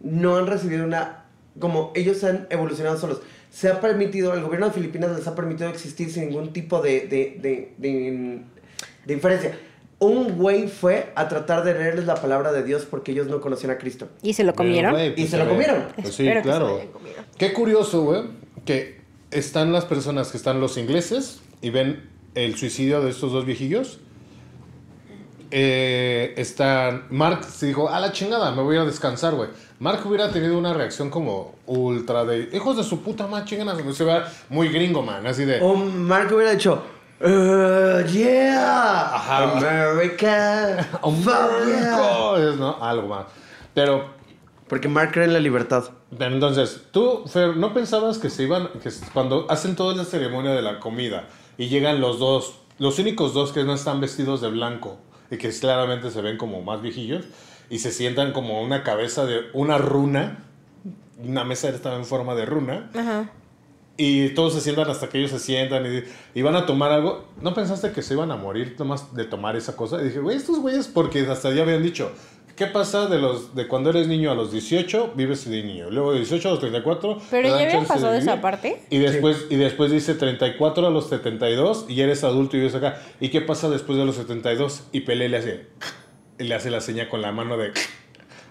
No han recibido una... Como ellos han evolucionado solos. Se ha permitido, el gobierno de Filipinas les ha permitido existir sin ningún tipo de, de, de, de, de inferencia. Un güey fue a tratar de leerles la palabra de Dios porque ellos no conocían a Cristo. ¿Y se lo comieron? Y pues, se lo ver, comieron. Pues sí, Espero que se lo claro. comido. Qué curioso, güey, que están las personas que están los ingleses y ven el suicidio de estos dos viejillos. Eh, están. Mark se dijo, a la chingada, me voy a descansar, güey. Mark hubiera tenido una reacción como ultra de hijos de su puta madre, chingan a su-". Se vea muy gringo, man, así de. O Mark hubiera dicho, "Uh, yeah, Ajá. America, fuck yeah". "America", ¿no? Algo más. Pero Porque Mark cree en la libertad. Pero Entonces, tú, Fer, ¿no pensabas que se iban, que cuando hacen toda la ceremonia de la comida y llegan los dos, los únicos dos que no están vestidos de blanco y que claramente se ven como más viejillos y se sientan como una cabeza de una runa, una mesa estaba en forma de runa, Ajá. Y todos se sientan hasta que ellos se sientan y, y van a tomar algo. ¿No pensaste que se iban a morir nomás de tomar esa cosa? Y dije, güey, estos güeyes, porque hasta ya habían dicho, ¿qué pasa de los de cuando eres niño a los 18? Vives de niño. Luego de 18 a los 34. Pero ya había chance de pasado esa parte. Y después, y después dice 34 a los 72 y eres adulto y vives acá. ¿Y qué pasa después de los 72? Y Pelé le hace, y le hace la seña con la mano de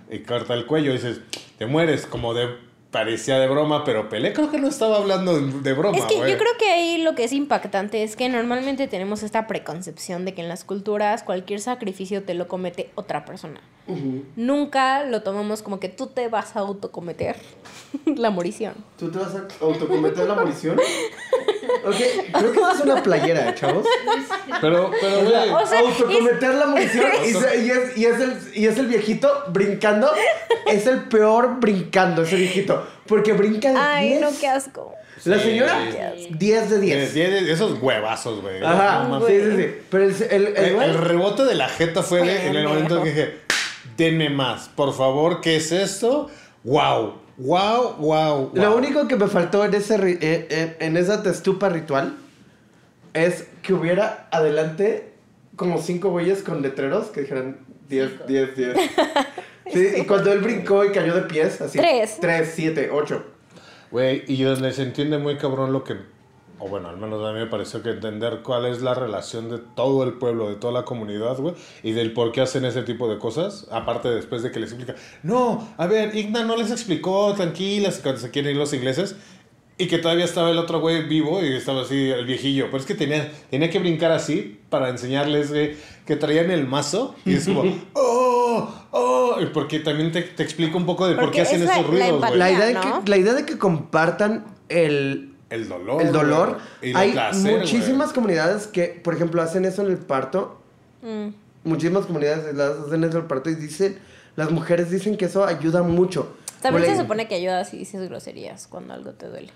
y corta el cuello y dices, te mueres, como de parecía de broma, pero Pelé creo que no estaba hablando de, broma, Es que yo creo que ahí lo que es impactante es que normalmente tenemos esta preconcepción de que en las culturas cualquier sacrificio te lo comete otra persona. Nunca lo tomamos como que tú te vas a autocometer la morición. ¿Tú te vas a autocometer la morición? Ok, creo que esa es una playera, ¿eh, chavos. Pero, pero, güey, O sea, autocometer la morición y, se- y es, y, es el, y es el viejito brincando. Es el peor brincando, ese viejito. Porque brinca de Ay, 10. no, qué asco. La Sí. señora, 10 de 10. tiene esos huevazos, güey. Ajá, sí, sí, sí. Pero el, el, el El, rebote de la jeta fue de- en el momento que dije, denme más, por favor, ¿qué es esto? ¡Wow! ¡Wow! ¡Wow! Lo único que me faltó en, ese, eh, eh, en esa testupa ritual es que hubiera adelante como cinco güeyes con letreros que dijeran 10, 10, 10. Sí, y cuando él brincó y cayó de pies, así. Tres. 3, 7, 8. Güey, y donde se entiende muy cabrón lo que, o bueno, al menos a mí me pareció que entender cuál es la relación de todo el pueblo, de toda la comunidad, güey, y del por qué hacen ese tipo de cosas, aparte después de que les explica, no, a ver, Igna no les explicó, tranquilas, cuando se quieren ir los ingleses, y que todavía estaba el otro güey vivo y estaba así, el viejillo, pero es que tenía, tenía que brincar así para enseñarles, que traían el mazo, y es como, oh, oh, porque también te, te explica un poco de por qué hacen es la- esos ruidos, güey. La idea, de ¿no? que, la idea de que compartan el, El dolor. el dolor. y el Hay placer, muchísimas güey. comunidades que, por ejemplo, hacen eso en el parto. Mm. Muchísimas comunidades las hacen eso en el parto y dicen, las mujeres dicen que eso ayuda mucho. También se la- supone que ayuda si dices groserías cuando algo te duele.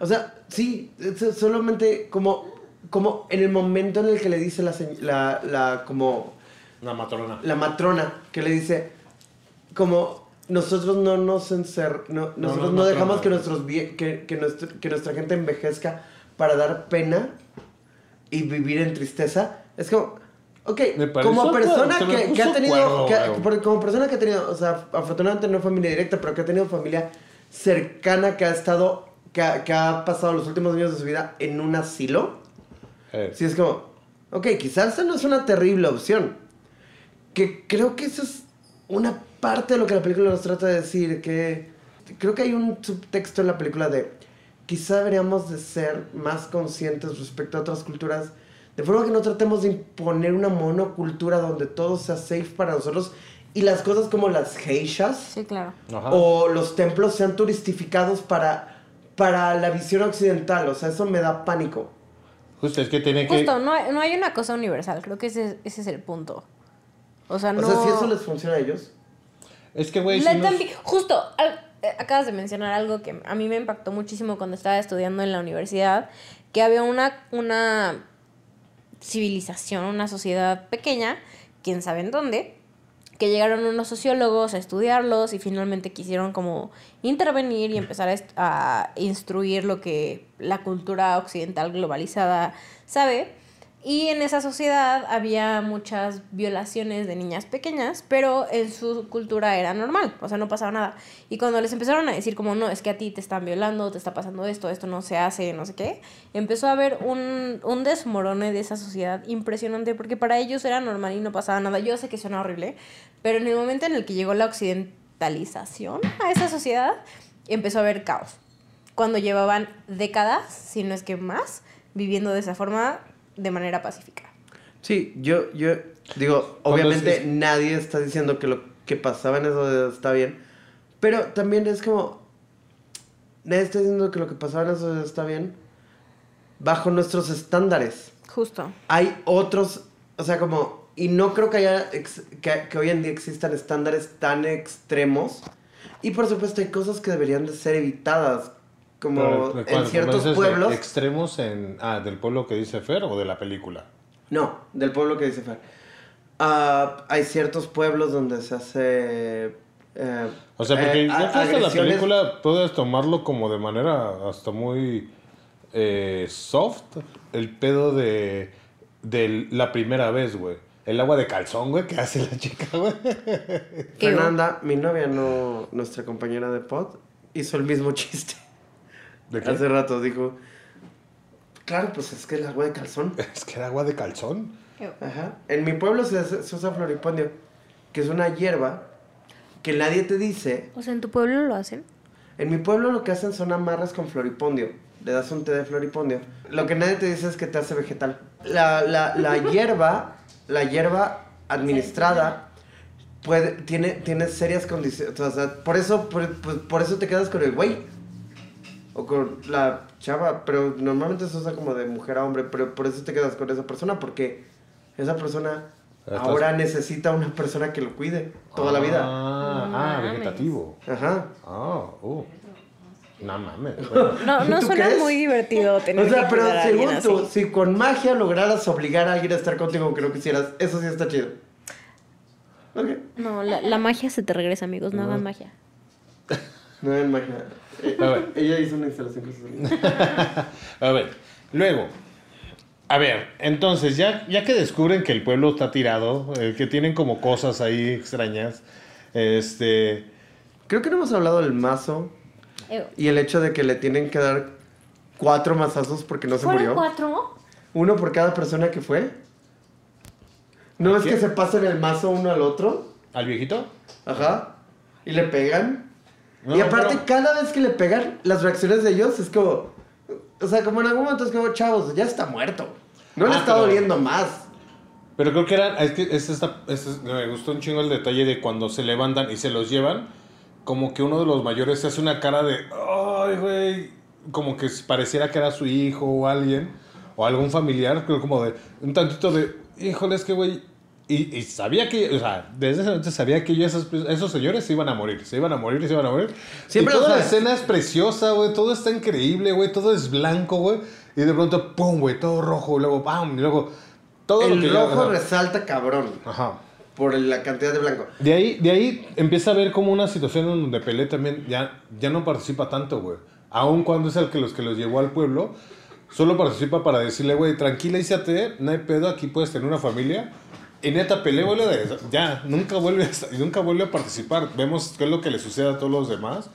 O sea, sí, solamente como, como en el momento en el que le dice la, se- la, la como Una matrona. la matrona que le dice como nosotros no nos encer no, nosotros no, no, dejamos que nuestros vie- que, que, nuestro- que nuestra gente envejezca para dar pena y vivir en tristeza. Es como ok como persona que, que ha tenido que- como persona que ha tenido o sea afortunadamente no familia directa pero que ha tenido familia cercana que ha estado que ha, que ha pasado los últimos años de su vida en un asilo Eh, Sí, es como, ok, quizás esa no es una terrible opción. Que creo que eso es una parte de lo que la película nos trata de decir, que creo que hay un subtexto en la película de quizá deberíamos de ser más conscientes respecto a otras culturas, de forma que no tratemos de imponer una monocultura donde todo sea safe para nosotros y las cosas como las geishas Sí, claro. O los templos sean turistificados para, para la visión occidental, o sea, eso me da pánico. Justo, es que tiene que... Justo, no hay, no hay una cosa universal. Creo que ese, ese es el punto. O sea, no. O sea, si eso les funciona a ellos. Es que, güey, si Justo, al- eh, acabas de mencionar algo que a mí me impactó muchísimo cuando estaba estudiando en la universidad, que había una, una civilización, una sociedad pequeña, quién sabe en dónde, que llegaron unos sociólogos a estudiarlos y finalmente quisieron como intervenir y empezar a instruir lo que la cultura occidental globalizada sabe. Y en esa sociedad había muchas violaciones de niñas pequeñas, pero en su cultura era normal, o sea, no pasaba nada. Y cuando les empezaron a decir como, no, es que a ti te están violando, te está pasando esto, esto no se hace, no sé qué, empezó a haber un, un desmorone de esa sociedad impresionante, porque para ellos era normal y no pasaba nada. Yo sé que suena horrible, pero en el momento en el que llegó la occidentalización a esa sociedad, empezó a haber caos. Cuando llevaban décadas, si no es que más, viviendo de esa forma de manera pacífica. Sí, yo, yo digo, obviamente es- nadie está diciendo que lo que pasaba en eso está bien, pero también es como, nadie está diciendo que lo que pasaba en eso está bien bajo nuestros estándares. Justo. Hay otros, o sea, como, y no creo que haya, ex- que, que hoy en día existan estándares tan extremos, y por supuesto hay cosas que deberían de ser evitadas, como en ciertos de pueblos. Extremos en... Ah, ¿del pueblo que dice Fer o de la película? No, del pueblo que dice Fer. Ah, hay ciertos pueblos donde se hace. eh, O sea, porque eh, ya a- que la película puedes tomarlo como de manera hasta muy eh, soft. El pedo de, de la primera vez, güey. El agua de calzón, güey, que hace la chica, güey. Fernanda, mi novia, no nuestra compañera de pod, hizo el mismo chiste. ¿De qué? Hace rato dijo. Claro, pues es que el agua de calzón. Es que era agua de calzón. Ajá. En mi pueblo se, hace- se usa floripondio, que es una hierba que nadie te dice. O sea, ¿en tu pueblo lo hacen? En mi pueblo lo que hacen son amarras con floripondio. Le das un té de floripondio. Lo que nadie te dice es que te hace vegetal. La, la, la hierba, la hierba administrada, puede, tiene, tiene serias condiciones. O sea, por eso, por, pues, por eso te quedas con el güey. O con la chava. Pero normalmente se usa como de mujer a hombre. Pero por eso te quedas con esa persona. Porque esa persona Estás- ahora necesita una persona que lo cuide toda la vida. Ah, No ah, mames. vegetativo. Ajá. Ah, uh. No mames. bueno. No, no ¿Tú suena crees? muy divertido tener O sea, que pero a según tú, así. si con magia lograras obligar a alguien a estar contigo aunque no quisieras, eso sí está chido. Ok. No, la, la magia se te regresa, amigos. No hagan magia. No es magia. Eh, A ver. ella hizo una instalación con sus amigos. A ver, luego. A ver, entonces, ya, ya que descubren que el pueblo está tirado, eh, que tienen como cosas ahí extrañas, este... Creo que no hemos hablado del mazo Eh, y el hecho de que le tienen que dar cuatro mazazos porque no se ¿Fueron murió. cuatro? Uno por cada persona que fue. ¿No es quién? que se pasen el mazo uno al otro? ¿Al viejito? Ajá. Y le pegan. No, y aparte, cada vez que le pegan, las reacciones de ellos es como. O sea, como en algún momento es como, chavos, ya está muerto. No le Ah, está pero- doliendo más. Pero creo que era, es que es esta, es- es- me gustó un chingo el detalle de cuando se levantan y se los llevan, como que uno de los mayores se hace una cara de, ay, güey, como que pareciera que era su hijo o alguien, o algún familiar, creo como de, un tantito de, híjole, es que, güey, y, y sabía que, o sea, desde ese momento sabía que yo esos, esos señores se iban a morir, se iban a morir, se iban a morir. Siempre y lo toda la escena es preciosa, güey, todo está increíble, güey, todo es blanco, güey, y de pronto, pum, güey, todo rojo, luego, pam, y luego... Todo lo El que rojo o sea, resalta cabrón Ajá. por la cantidad de blanco. De ahí, de ahí empieza a ver como una situación en donde Pelé también ya, ya no participa tanto, güey. Aun cuando es el que los que los llevó al pueblo, solo participa para decirle, güey, tranquilízate, no hay pedo, aquí puedes tener una familia. Y neta, Pelé vuelve de, ya, nunca vuelve, a, nunca vuelve a participar. Vemos qué es lo que le sucede a todos los demás.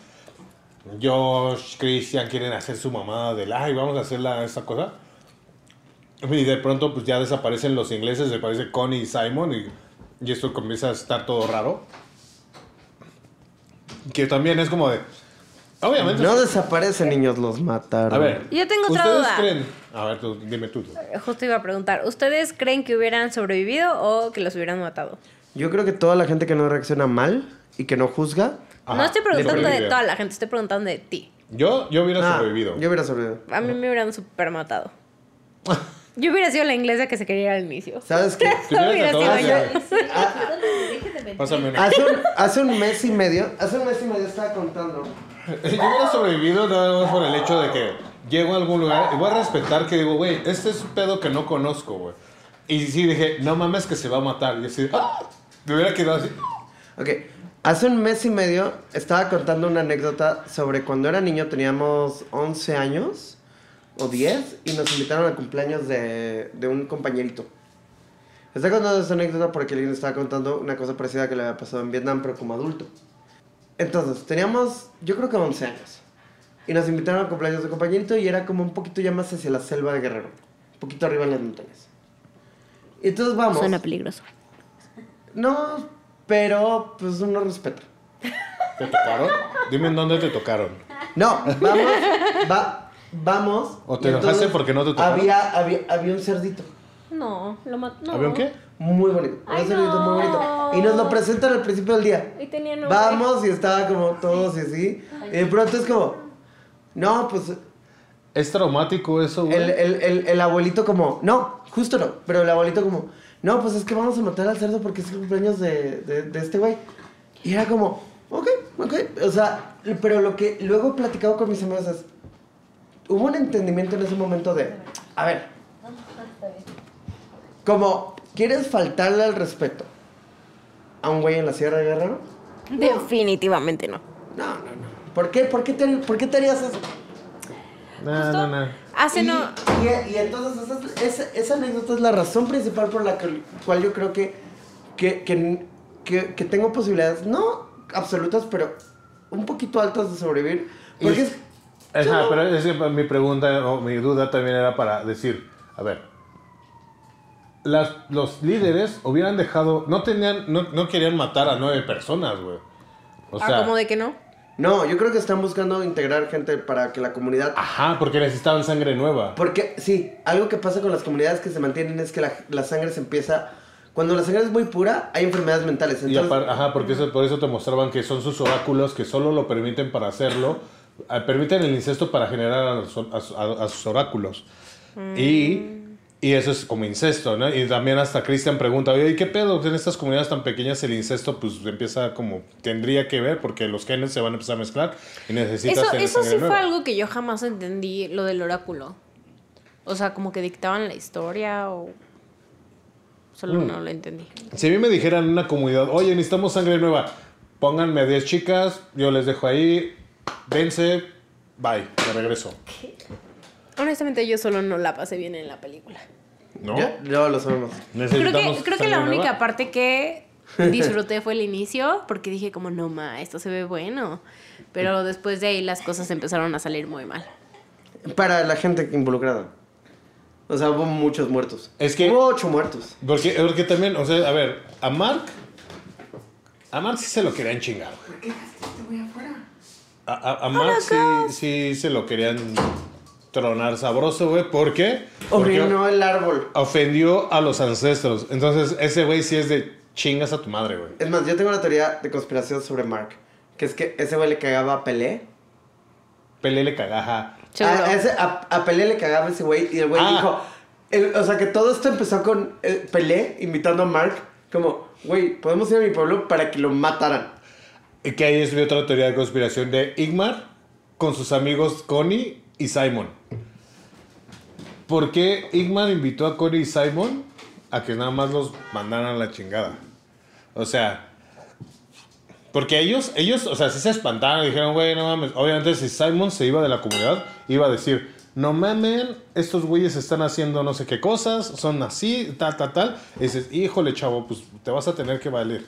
Josh, Christian quieren hacer su mamada del, ay, vamos a hacer esa cosa. Y de pronto, pues ya desaparecen los ingleses, desaparece Connie y Simon, y esto comienza a estar todo raro. Que también es como de. Obviamente. No desaparecen niños, los mataron. a ver. Yo tengo otra ¿Ustedes duda. creen? A ver, tú, dime tú. tú. Justo iba a preguntar, ¿ustedes creen que hubieran sobrevivido o que los hubieran matado? Yo creo que toda la gente que no reacciona mal y que no juzga. no estoy preguntando de toda la gente, estoy preguntando de ti. Yo, yo hubiera Ah, sobrevivido. Yo hubiera sobrevivido. A mí me hubieran super matado. Yo hubiera sido la inglesa que se quería ir al inicio. ¿Sabes qué? Hubiera sido yo. Un, hace un mes y medio, hace un mes y medio estaba contando. Yo hubiera sobrevivido nada más por el hecho de que llego a algún lugar y voy a respetar que digo, güey, este es un pedo que no conozco, güey. Y sí dije, no mames que se va a matar. Y así, ¡ah! me hubiera quedado así. Ok, hace un mes y medio estaba contando una anécdota sobre cuando era niño, teníamos 11 años o 10 y nos invitaron al cumpleaños de, de un compañerito. Estaba contando esta anécdota porque alguien estaba contando una cosa parecida que le había pasado en Vietnam, pero como adulto. Entonces, teníamos, yo creo que 11 años. Y nos invitaron al cumpleaños de compañerito y era como un poquito ya más hacia la selva de Guerrero. Un poquito arriba en las montañas. Y entonces vamos. Suena peligroso. No, pero pues uno respeta. ¿Te tocaron? Dime en dónde te tocaron. No, vamos, va, vamos. ¿O te enojaste porque no te tocaron? Había, había, había un cerdito. No, lo mató. ¿Había un qué? Muy bonito. Ay, un cerdito muy bonito. no. Y nos lo presentan al principio del día. Y tenía nombre. Vamos y estaba como todos y así. Y de pronto es como, no, pues ¿Es traumático eso, güey? el, el, el, el abuelito como, no, justo no, pero el abuelito como, no, pues es que vamos a matar al cerdo porque es el cumpleaños de, de, de este güey. Y era como, ok, ok. O sea, pero lo que luego he platicado con mis amigos es, hubo un entendimiento en ese momento de, a ver, como, ¿quieres faltarle al respeto a un güey en la Sierra de Guerrero? Definitivamente no. No, no, no. ¿Por qué? ¿Por qué te, por qué te harías eso? No, no, no. Hace y, no. y, y entonces esa, es- esa, esa anécdota es la razón principal por la que- cual yo creo que, que, que, que, que tengo posibilidades, no absolutas, pero un poquito altas de sobrevivir. Porque Y- es... Ajá, pero es que mi pregunta o mi duda también era para decir, a ver, las, los líderes hubieran dejado, no tenían, no, no querían matar a nueve personas, güey. O ah, sea, ¿cómo de que no? No, yo creo que están buscando integrar gente para que la comunidad... ajá, porque necesitaban sangre nueva. Porque, sí, algo que pasa con las comunidades que se mantienen es que la, la sangre se empieza... Cuando la sangre es muy pura, hay enfermedades mentales. Y Entonces, apar- ajá, porque eso, por eso te mostraban que son sus oráculos que solo lo permiten para hacerlo. eh, Permiten el incesto para generar a, los- a su- a- a sus oráculos. Y, y eso es como incesto, ¿no? Y también hasta Cristian pregunta, oye, ¿y qué pedo? En estas comunidades tan pequeñas el incesto pues empieza como, tendría que ver porque los genes se van a empezar a mezclar y necesitas Eso, eso sí fue algo que yo jamás entendí, lo del oráculo. O sea, como que dictaban la historia o... Solo Mm. no lo entendí. Si a mí me dijeran en una comunidad, oye, necesitamos sangre nueva, pónganme 10 chicas, yo les dejo ahí, dense, bye, me regreso. Honestamente yo solo no la pasé bien en la película. ¿No? Ya, ya lo sabemos. Creo que, creo la nueva. única parte que disfruté fue el inicio, porque dije como, no ma, esto se ve bueno. Pero después de ahí las cosas empezaron a salir muy mal. Para la gente involucrada. O sea, hubo muchos muertos. Es que... Hubo ocho muertos. Porque, porque también, o sea, a ver, a Mark. A Mark sí se lo querían chingar. güey. ¿Por qué dejaste este afuera? A, a, a Mark sí, sí se lo querían tronar sabroso, güey. ¿Por qué? Porque Orinó el árbol. ofendió a los ancestros. Entonces, ese güey sí es de chingas a tu madre, güey. Es más, yo tengo una teoría de conspiración sobre Mark. Que es que ese güey le cagaba a Pelé. Pelé le cagaja. Seguro. A, ese- a- a Pelé le cagaba ese güey. Y el güey Ah. dijo. el- o sea, que todo esto empezó con eh, Pelé invitando a Mark. Como, güey, podemos ir a mi pueblo para que lo mataran. Y que ahí es mi otra teoría de conspiración de Igmar con sus amigos Connie y Simon. ¿Por qué Igmar invitó a Connie y Simon a que nada más los mandaran a la chingada? O sea, porque ellos, ellos, o sea, sí se espantaron dijeron, güey, no mames. Obviamente, si Simon se iba de la comunidad, iba a decir, no mamen, estos güeyes están haciendo no sé qué cosas, son así, tal, tal, tal. Y dices, híjole, chavo, pues te vas a tener que valer.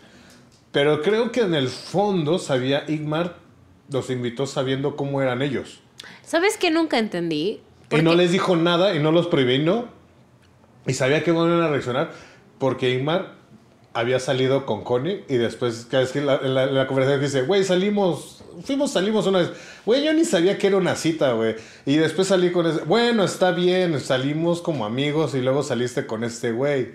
Pero creo que en el fondo sabía Igmar, los invitó sabiendo cómo eran ellos. ¿Sabes qué nunca entendí? Y no les dijo nada y no los previno. Y sabía que iban a reaccionar porque Igmar había salido con Connie y después, cada vez que la, la, la conversación dice, güey, salimos, fuimos, salimos una vez. Güey, yo ni sabía que era una cita, güey. Y después salí con ese, bueno, está bien, salimos como amigos y luego saliste con este güey.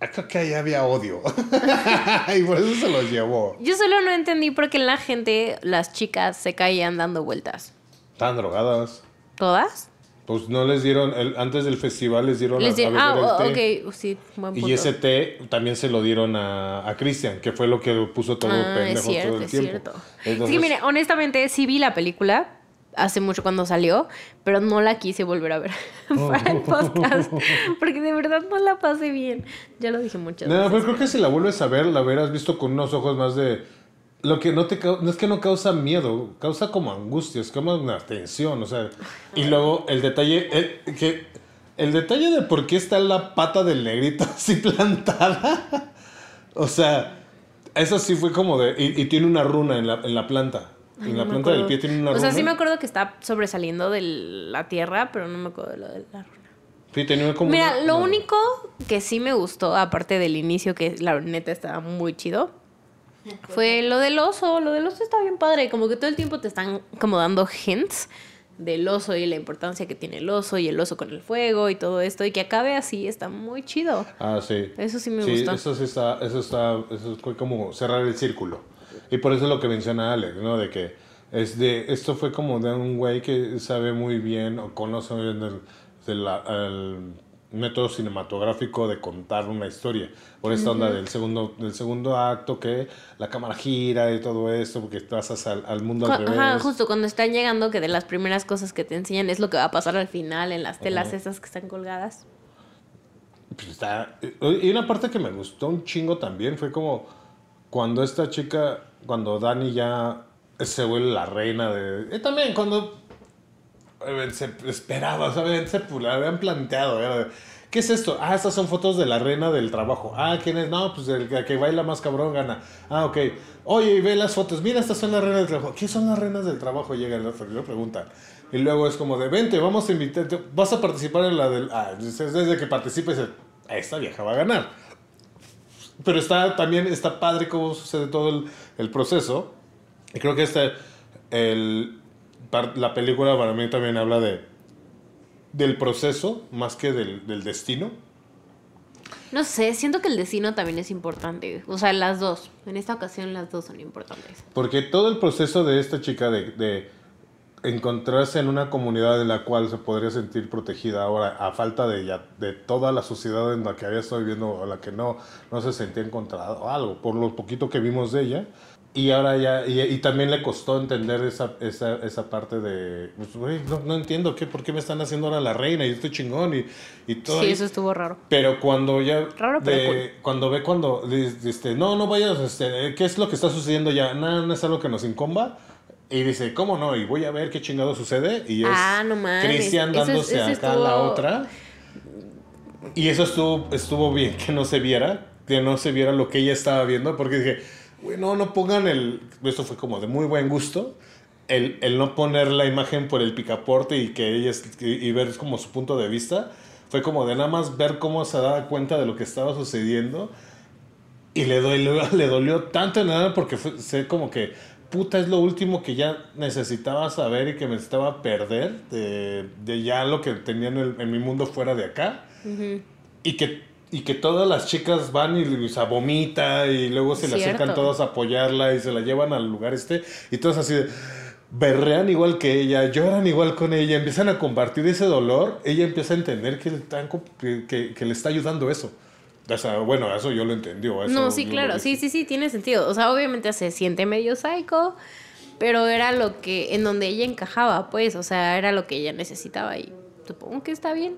Ah, Creo que ahí había odio. y por eso se los llevó. Yo solo no entendí por qué la gente, las chicas, se caían dando vueltas. Estaban drogadas. ¿Todas? Pues no les dieron, el- antes del festival les dieron Les a- di- a beber ah, el té. ok, sí, buen Y punto. ese té también se lo dieron a, a Cristian, que fue lo que puso todo Ah, pendejo es cierto, todo el es tiempo. cierto. Entonces, es que mire, honestamente sí vi la película hace mucho cuando salió, pero no la quise volver a ver para el podcast, porque de verdad no la pasé bien. Ya lo dije muchas No, veces. pero creo que si la vuelves a ver, la verás visto con unos ojos más de... Lo que no te no es que no causa miedo, causa como angustia, es como una tensión, o sea... Y luego el detalle, el, que, el detalle de por qué está la pata del negrito así plantada, o sea, eso sí fue como de... Y, y tiene una runa en la, en la planta. Ay, en la planta del pie tiene una O runa. sea, sí me acuerdo que está sobresaliendo de la tierra, pero no me acuerdo de lo de la runa. Sí, tenía como Mira, una- lo una- único que sí me gustó, aparte del inicio, que la neta estaba muy chido, fue lo del oso. Lo del oso está bien padre. Como que todo el tiempo te están como dando hints del oso y la importancia que tiene el oso y el oso con el fuego y todo esto. Y que acabe así está muy chido. Ah, sí. Eso sí me sí, gustó. Eso sí está, eso está, eso fue como cerrar el círculo. Y por eso es lo que menciona Alex, ¿no? De que es de, esto fue como de un güey que sabe muy bien o conoce muy bien el, de la- el método cinematográfico de contar una historia. Por esta onda del segundo, del segundo acto que la cámara gira y todo esto, porque pasas al, al mundo al revés. Ajá, justo cuando están llegando, que de las primeras cosas que te enseñan es lo que va a pasar al final en las telas esas que están colgadas. Pues está- Y una parte que me gustó un chingo también fue como cuando esta chica, cuando Dani ya se vuelve la reina de... Y también cuando eh, se esperaba, ¿saben? Se habían planteado. ¿Qué es esto? Ah, estas son fotos de la reina del trabajo. Ah, ¿quién es? No, pues el que- baila más cabrón gana. Ah, ok. Oye, y ve las fotos. Mira, estas son las reinas del trabajo. ¿Qué son las reinas del trabajo? Llegan, lo preguntan. Y luego es como de, vente, vamos a invitarte. Vas a participar en la del... Ah, desde que participes, esta vieja va a ganar. Pero está también está padre cómo sucede todo el, el proceso. Y creo que este, el, la película para mí también habla de del proceso más que del, del destino. No sé, siento que el destino también es importante. O sea, las dos. En esta ocasión las dos son importantes. Porque todo el proceso de esta chica de, de encontrarse en una comunidad en la cual se podría sentir protegida ahora a falta de, ya, de toda la sociedad en la que había estado viviendo o la que no, no se sentía encontrada o algo, por lo poquito que vimos de ella. Y ahora ya, y, y también le costó entender esa, esa, esa parte de, pues, güey, no, no entiendo qué, por qué me están haciendo ahora la reina y estoy chingón y, y todo. Sí, eso estuvo raro. Pero cuando ya. Raro, pero de- Cuando ve cuando. dice, Este, no, no vayas. Este, ¿Qué es lo que está sucediendo ya? Nada, no es algo que nos incomba. Y dice, ¿cómo no? Y voy a ver qué chingado sucede. Y es Ah, no. Cristian dándose ese acá a la estuvo- otra. Y eso estuvo, estuvo bien que no se viera. Que no se viera lo que ella estaba viendo. Porque dije, güey, no, no pongan el. Esto fue como de muy buen gusto. El, el no poner la imagen por el picaporte y que ella y, y ver como su punto de vista. Fue como de nada más ver cómo se daba cuenta de lo que estaba sucediendo. Y le dolió, le dolió tanto en nada porque fue, sé como que puta, es lo último que ya necesitaba saber y que me estaba perder de, de ya lo que tenía en, el- en mi mundo fuera de acá. Y que, y que todas las chicas van y se vomita y luego se le acercan todas a apoyarla y se la llevan al lugar este y todas así de berrean igual que ella, lloran igual con ella, empiezan a compartir ese dolor, ella empieza a entender que están que, que- que le está ayudando eso. O sea, bueno, eso yo lo entendí. o eso No, sí, claro, sí, sí, sí, tiene sentido. O sea, obviamente se siente medio psycho, pero era lo que, en donde ella encajaba, pues, o sea, era lo que ella necesitaba y supongo que está bien.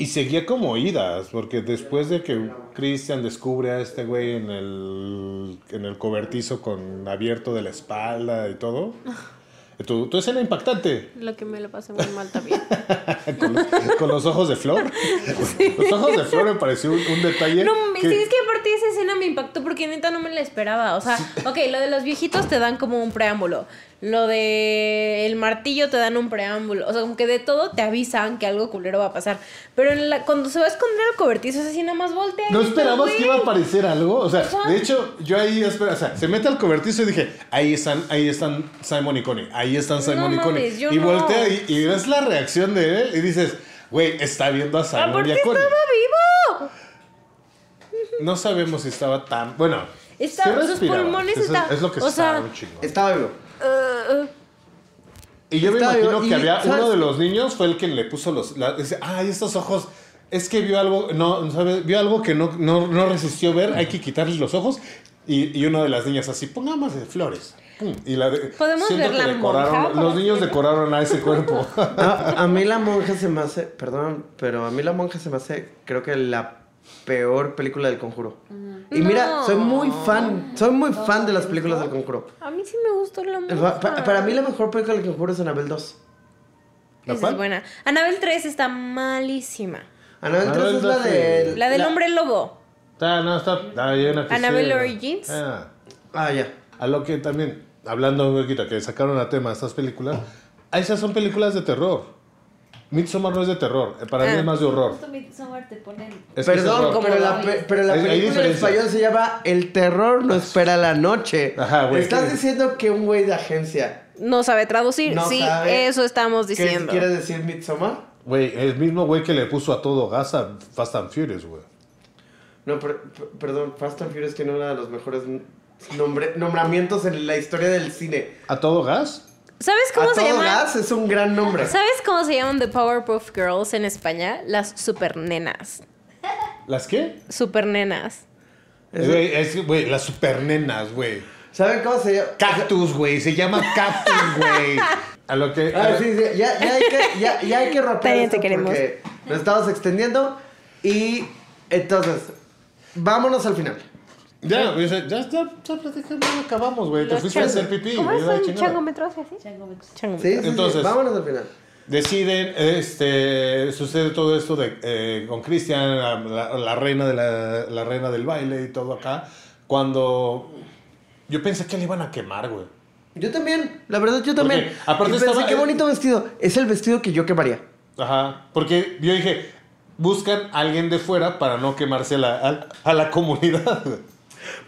Y seguía como idas, porque después de que Christian descubre a este güey en el, en el cobertizo con abierto de la espalda y todo, tu, tu escena impactante, Lo que me lo pasé muy mal también. con, los- con los ojos de flor. Los ojos de flor me pareció un, un detalle. No, que- sí, es que aparte esa escena me impactó porque neta no me la esperaba. O sea, ok, lo de los viejitos te dan como un preámbulo. Lo de el martillo te dan un preámbulo. O sea, como que de todo te avisan que algo culero va a pasar. Pero en la- cuando se va a esconder el cobertizo es así nada más voltea. ¿No esperabas güey. que iba a aparecer algo? O sea, de hecho, yo ahí espera, o sea, se mete al cobertizo y dije, ahí están, ahí están Simon y Connie, ahí están Simon No y Connie. mames, yo y no. voltea y, y ves la reacción de él y dices, güey, está viendo a Simon y a Connie. estaba vivo. No sabemos si estaba tan. Bueno, Estaba- sus pulmones estaban- Es lo que o está sea- chingón. Estaba vivo. Uh. Y yo me imagino que había ¿sabes? uno de los niños fue el que le puso los. La, dice, ay, estos ojos. Es que vio algo, no, ¿sabes? Vio algo que no, no, no resistió ver, hay que quitarle los ojos. Y, y una de las niñas así, pongamos de flores. Pum, Y la de- ¿Podemos ver que la decoraron- monja Los niños decoraron a ese cuerpo. A, a mí la monja se me hace, perdón, pero a mí la monja se me hace, creo que la peor película del conjuro. Y mira, No. soy muy fan, soy muy fan de las películas del conjuro. A mí sí me gustó la pa- para mí la mejor película del conjuro es Anabel 2. ¿La Esa cuál? es buena. Anabel 3 está malísima. Anabel 3 Annabelle es la 2, de... La del hombre lobo. Está, no, está. ah, hay una que Annabelle sí, Origins. ah. Ah, ya. A lo que también, hablando un poquito, que sacaron a tema estas películas, esas son películas de terror. Midsommar no es de terror, eh, para mí Ah. es más de horror. Midsommar te ponen... Es Perdón, pero la, pe- pero la Hay- hay película en español se llama El terror no espera la noche. Ajá, güey, Estás ¿qué? diciendo que un güey de agencia No sabe traducir. No sí, sabe eso estamos ¿qué diciendo. quiere decir Midsommar? Güey, el mismo güey que le puso a todo gas a Fast and Furious, güey. No, per- per- perdón, Fast and Furious tiene uno de los mejores nombre- nombramientos en la historia del cine. ¿A todo gas? ¿Sabes cómo A se todo llama? gas es un gran nombre. ¿Sabes cómo se llaman The Powerpuff Girls en España? Las supernenas. ¿Las qué? Supernenas. Es- Güey, es, güey, las supernenas, güey. ¿Saben cómo se llama? Cactus, güey, se llama cactus, güey. A lo que... a Ah, sí, sí, ya, ya hay que, ya, ya hay que También te queremos. porque nos estamos extendiendo y entonces, vámonos al final. Ya, güey, ya, ya, ya, ya platicamos, ya acabamos, güey. Te fuiste a hacer pipí. ¿Cómo es un changometro así? Sí, Changometro. sí, sí, Entonces- vámonos al final. Deciden, este, sucede todo esto de, eh, con Cristian, la, la- la reina de la, la reina del baile y todo acá, cuando yo pensé que le iban a quemar, güey. Yo también, la verdad yo también. Porque, aparte y pensé, estaba- qué bonito vestido. Es el vestido que yo quemaría. Ajá, porque yo dije, buscan a alguien de fuera para no quemarse a la, a, a la comunidad.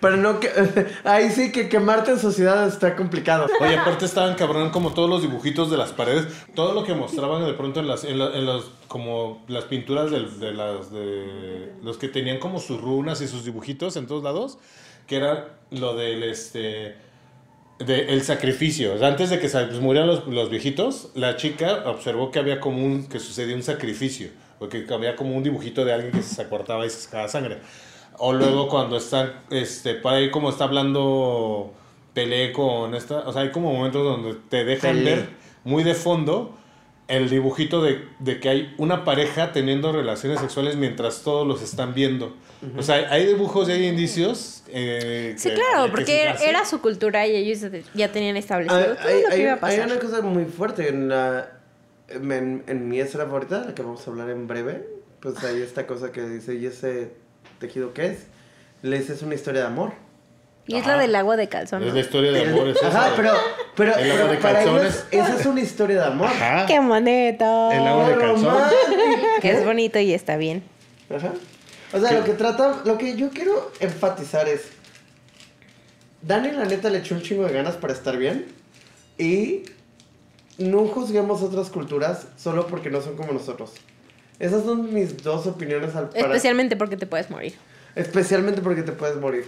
Pero no que ahí sí que quemarte en sociedad está complicado. Oye, aparte estaban cabrón como todos los dibujitos de las paredes, todo lo que mostraban de pronto en las, en, la- en como las pinturas del- de, las, de los que tenían como sus runas y sus dibujitos en todos lados, que era lo del, este, de el sacrificio. Antes de que se pues, murieran los, los viejitos, la chica observó que había como un, que sucedía un sacrificio, o que había como un dibujito de alguien que se cortaba y se sacaba sangre. O luego cuando están, este, para ahí como está hablando Pelé con esta, o sea, hay como momentos donde te dejan Pelé. ver muy de fondo el dibujito de, de que hay una pareja teniendo relaciones sexuales mientras todos los están viendo. O sea, hay dibujos y hay indicios. eh, Sí, que claro, que porque era su cultura y ellos ya tenían establecido Hay, todo hay- lo que hay- iba a hay pasar. una cosa muy fuerte en la en, en mi escena favorita, de la que vamos a hablar en breve. Pues hay esta cosa que dice, ¿y ese tejido qué es? Le dice, es una historia de amor. Y es la del agua de calzón. Es la historia de amor. es Ajá, esa. pero, pero, El agua pero de para ellos calzones. esa es una historia de amor. Ajá. ¡Qué bonito! El agua de calzón. Que es bonito y está bien. Ajá. O sea, lo que trata, lo que yo quiero enfatizar es, Dani, la neta, le echó un chingo de ganas para estar bien. Y no juzguemos otras culturas solo porque no son como nosotros. Esas son mis dos opiniones al para- Especialmente porque te puedes morir. Especialmente porque te puedes morir.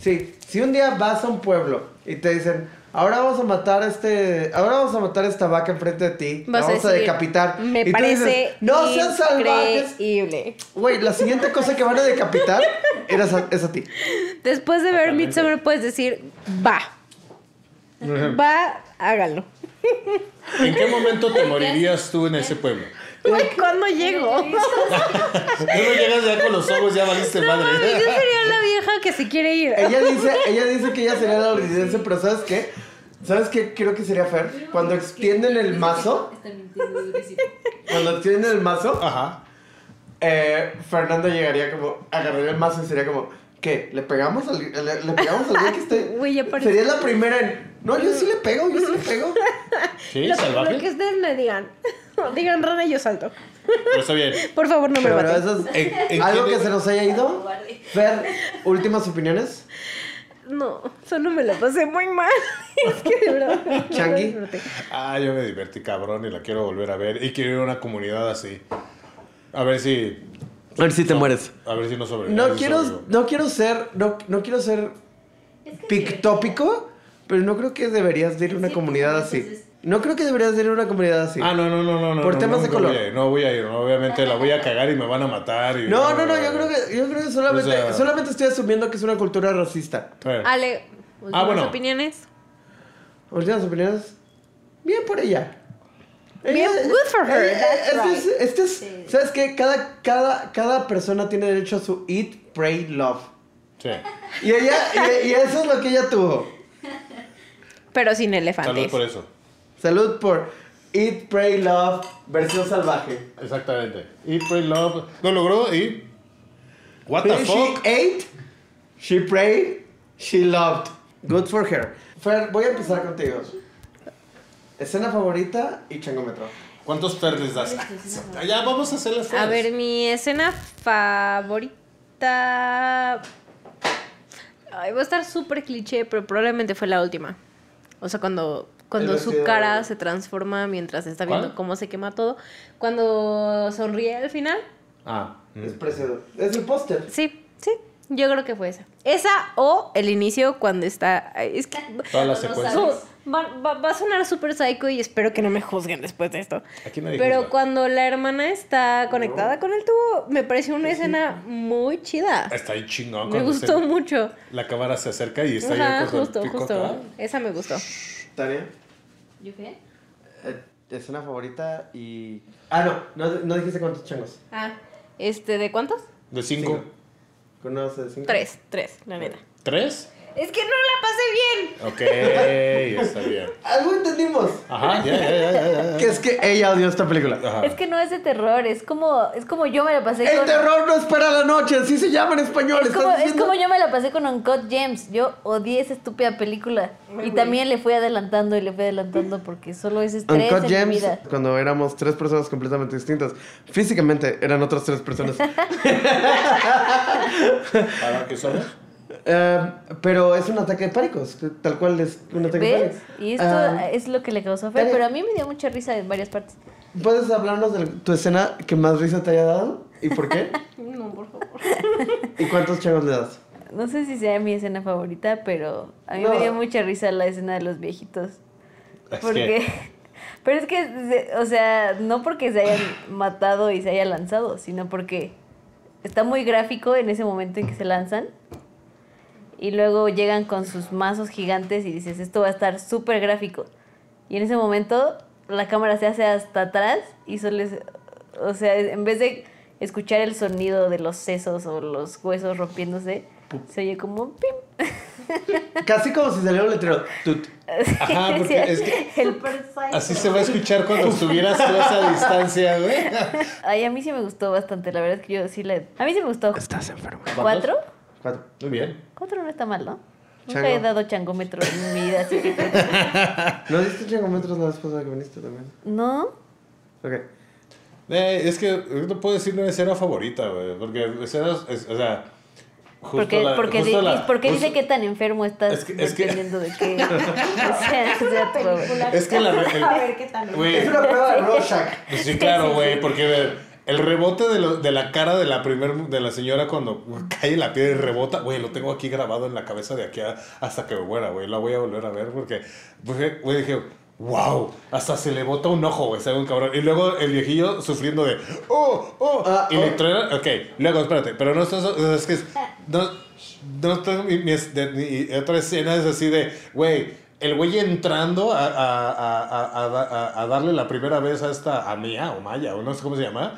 Sí, si un día vas a un pueblo y te dicen, ahora vamos a matar a este, ahora vamos a matar a esta vaca enfrente de ti, Vas vamos a, decir, decapitar. Me Y parece dices, no sean salvajes. increíble. Güey, la siguiente cosa que van a decapitar eres a- es a ti. Después de ver Midsommar puedes decir, va. Va, hágalo. ¿En qué momento te morirías tú en ese pueblo? Güey, ¿cuándo llego? Tú no llegas ya con los ojos, ya valiste No, madre. mames, yo sería la vieja que se quiere ir. Ella dice, ella dice que ella sería la olvidense, pero ¿sabes qué? ¿Sabes qué creo que sería Fer? Cuando extienden el mazo, cuando extienden el mazo, Ajá. eh, Fernando llegaría como, agarraría el mazo y sería como, ¿qué? ¿Le pegamos al, le, le pegamos al güey que esté? Güey, ya parece- Sería la primera en, no, yo sí le pego, yo sí le pego. ¿Sí? Lo, ¿Salvaje? lo que ustedes me digan. Digan rana y yo salto. Pero está bien. Por favor, no me Pero maten. eso es ¿En- en algo que de- se nos haya ido. Fer, últimas opiniones. No, solo me la pasé muy mal. Es que de verdad. Changi. Ah, yo me divertí cabrón y la quiero volver a ver. Y quiero ir a una comunidad así. A ver si. A ver si te mueres. A ver si no sobrevivo. No quiero, sobrevivo. no quiero ser, no, no quiero ser pictópico, pero no creo que deberías de ir a una comunidad así. No creo que deberías de ir a una comunidad así. Ah, no, no, no, no. no, Por no, temas no, de no color. voy ir, no voy a ir, no, obviamente la voy a cagar y me van a matar. Y No, no, no, yo creo que, yo creo que solamente, O sea- solamente estoy asumiendo que es una cultura racista. Eh. Ale, últimas bueno. opiniones. Últimas opiniones. Bien por ella. Bien, good for her, that's este es- este es- ¿Sabes qué? Cada, cada, cada persona tiene derecho a su eat, pray, love. Sí. Y ella, y, y eso es lo que ella tuvo. Pero sin Salud elefantes. por eso. Salud por Eat, Pray, Love, versión salvaje. Exactamente. Y Pray Love. Lo logró y. What the She fuck? ate, she prayed, she loved. Good for her. Fer, voy a empezar contigo. Escena favorita y changómetro. ¿Cuántos fer les das? Ah, Ya vamos a hacer las A ver, mi escena favorita. Ay, va a estar súper cliché, pero probablemente fue la última. O sea, cuando, cuando su cara se transforma mientras está viendo ¿Cuál? cómo se quema todo. Cuando sonríe al final. Ah. mm. Es precioso. Es el póster. Sí, sí. Yo creo que fue esa. Esa o el inicio cuando está. Es que. Toda la secuencia. Su- va, va- va a sonar súper psycho y espero que no me juzguen después de esto. Aquí nadie Pero juzga. cuando la hermana está conectada con el tubo, me pareció una escena muy chida. Está ahí chingón. Me gustó se- mucho. La cámara se acerca y está Ajá, ya con justo, justo. Esa me gustó. Tania, ¿Yo qué? eh, escena favorita y. Ah, no, no, no dijiste cuántos changos. Ah, este, ¿de cuántos? De cinco. ¿Conoces de cinco? Tres, tres, la neta. ¿Tres? Es que no la pasé Ok, bien. está bien. Algo entendimos. Ajá, ya, ya, ya. Que es que ella odió esta película. Ajá. Es que no es de terror, es como, es como yo me la pasé El con... terror no espera la noche, así se llama en español. Es ¿estás como, es como yo me la pasé con Uncut Gems. Yo odié esa estúpida película. y también le fui adelantando y le fui adelantando porque solo es estrés Uncut en mi Gems, vida. cuando éramos tres personas completamente distintas. Físicamente eran otras tres personas. ¿Para qué somos? Eh, pero es un ataque de pánicos, que tal cual es un ataque de ¿Ves? pánicos. Y esto Ah, es lo que le causó a Fer, Tania. pero a mí me dio mucha risa en varias partes. ¿Puedes hablarnos de tu escena que más risa te haya dado? ¿Y por qué? No, por favor. ¿Y cuántos changos le das? No sé si sea mi escena favorita, pero a mí No. me dio mucha risa la escena de los viejitos. Es Porque... Pero es que, o sea, no porque se hayan matado y se haya lanzado, sino porque está muy gráfico en ese momento en que se lanzan. Y luego llegan con sus mazos gigantes y dices, esto va a estar súper gráfico. Y en ese momento la cámara se hace hasta atrás y solo es, o sea, en vez de escuchar el sonido de los sesos o los huesos rompiéndose, se oye como pim. Casi como si saliera un letrero. Tut. Ajá, porque es que El así se va a escuchar cuando estuvieras tú a esa distancia, güey. Ay, a mí sí me gustó bastante, la verdad es que yo sí le... A mí sí me gustó. Estás enfermo. ¿Cuatro? Cuatro. Muy bien. Cuatro no está mal, ¿no? Nunca he dado changómetro en mi vida, así que... que- ¿No diste changómetros la vez pasada que viniste también? No, Ok. Eh, es que no puedo decir una escena favorita, güey. Porque escenas, es- o sea, Justo Porque, la- porque, justo di- la- porque dice justo- qué tan enfermo estás Es que- es que- dependiendo de qué. o sea. Es que la el- A ver qué. Güey. Es una prueba de Rorschach. Pues sí, claro, güey, porque el rebote de, lo- de la cara de la primer, de la señora cuando cae la piedra y rebota, güey, lo tengo aquí grabado en la cabeza de aquí a- hasta que me muera, güey. La voy a volver a ver porque, güey, dije, wow, hasta se le bota un ojo, güey, un cabrón. Y luego el viejillo sufriendo de, oh, oh, Ah, y oh. le traen, ok, luego, espérate, pero no estás, es que, es- no, no mi, mi mi- otra escena es así de, güey, el güey entrando a, a, a, a, darle la primera vez a esta, a Mía o Maya, o no sé cómo se llama,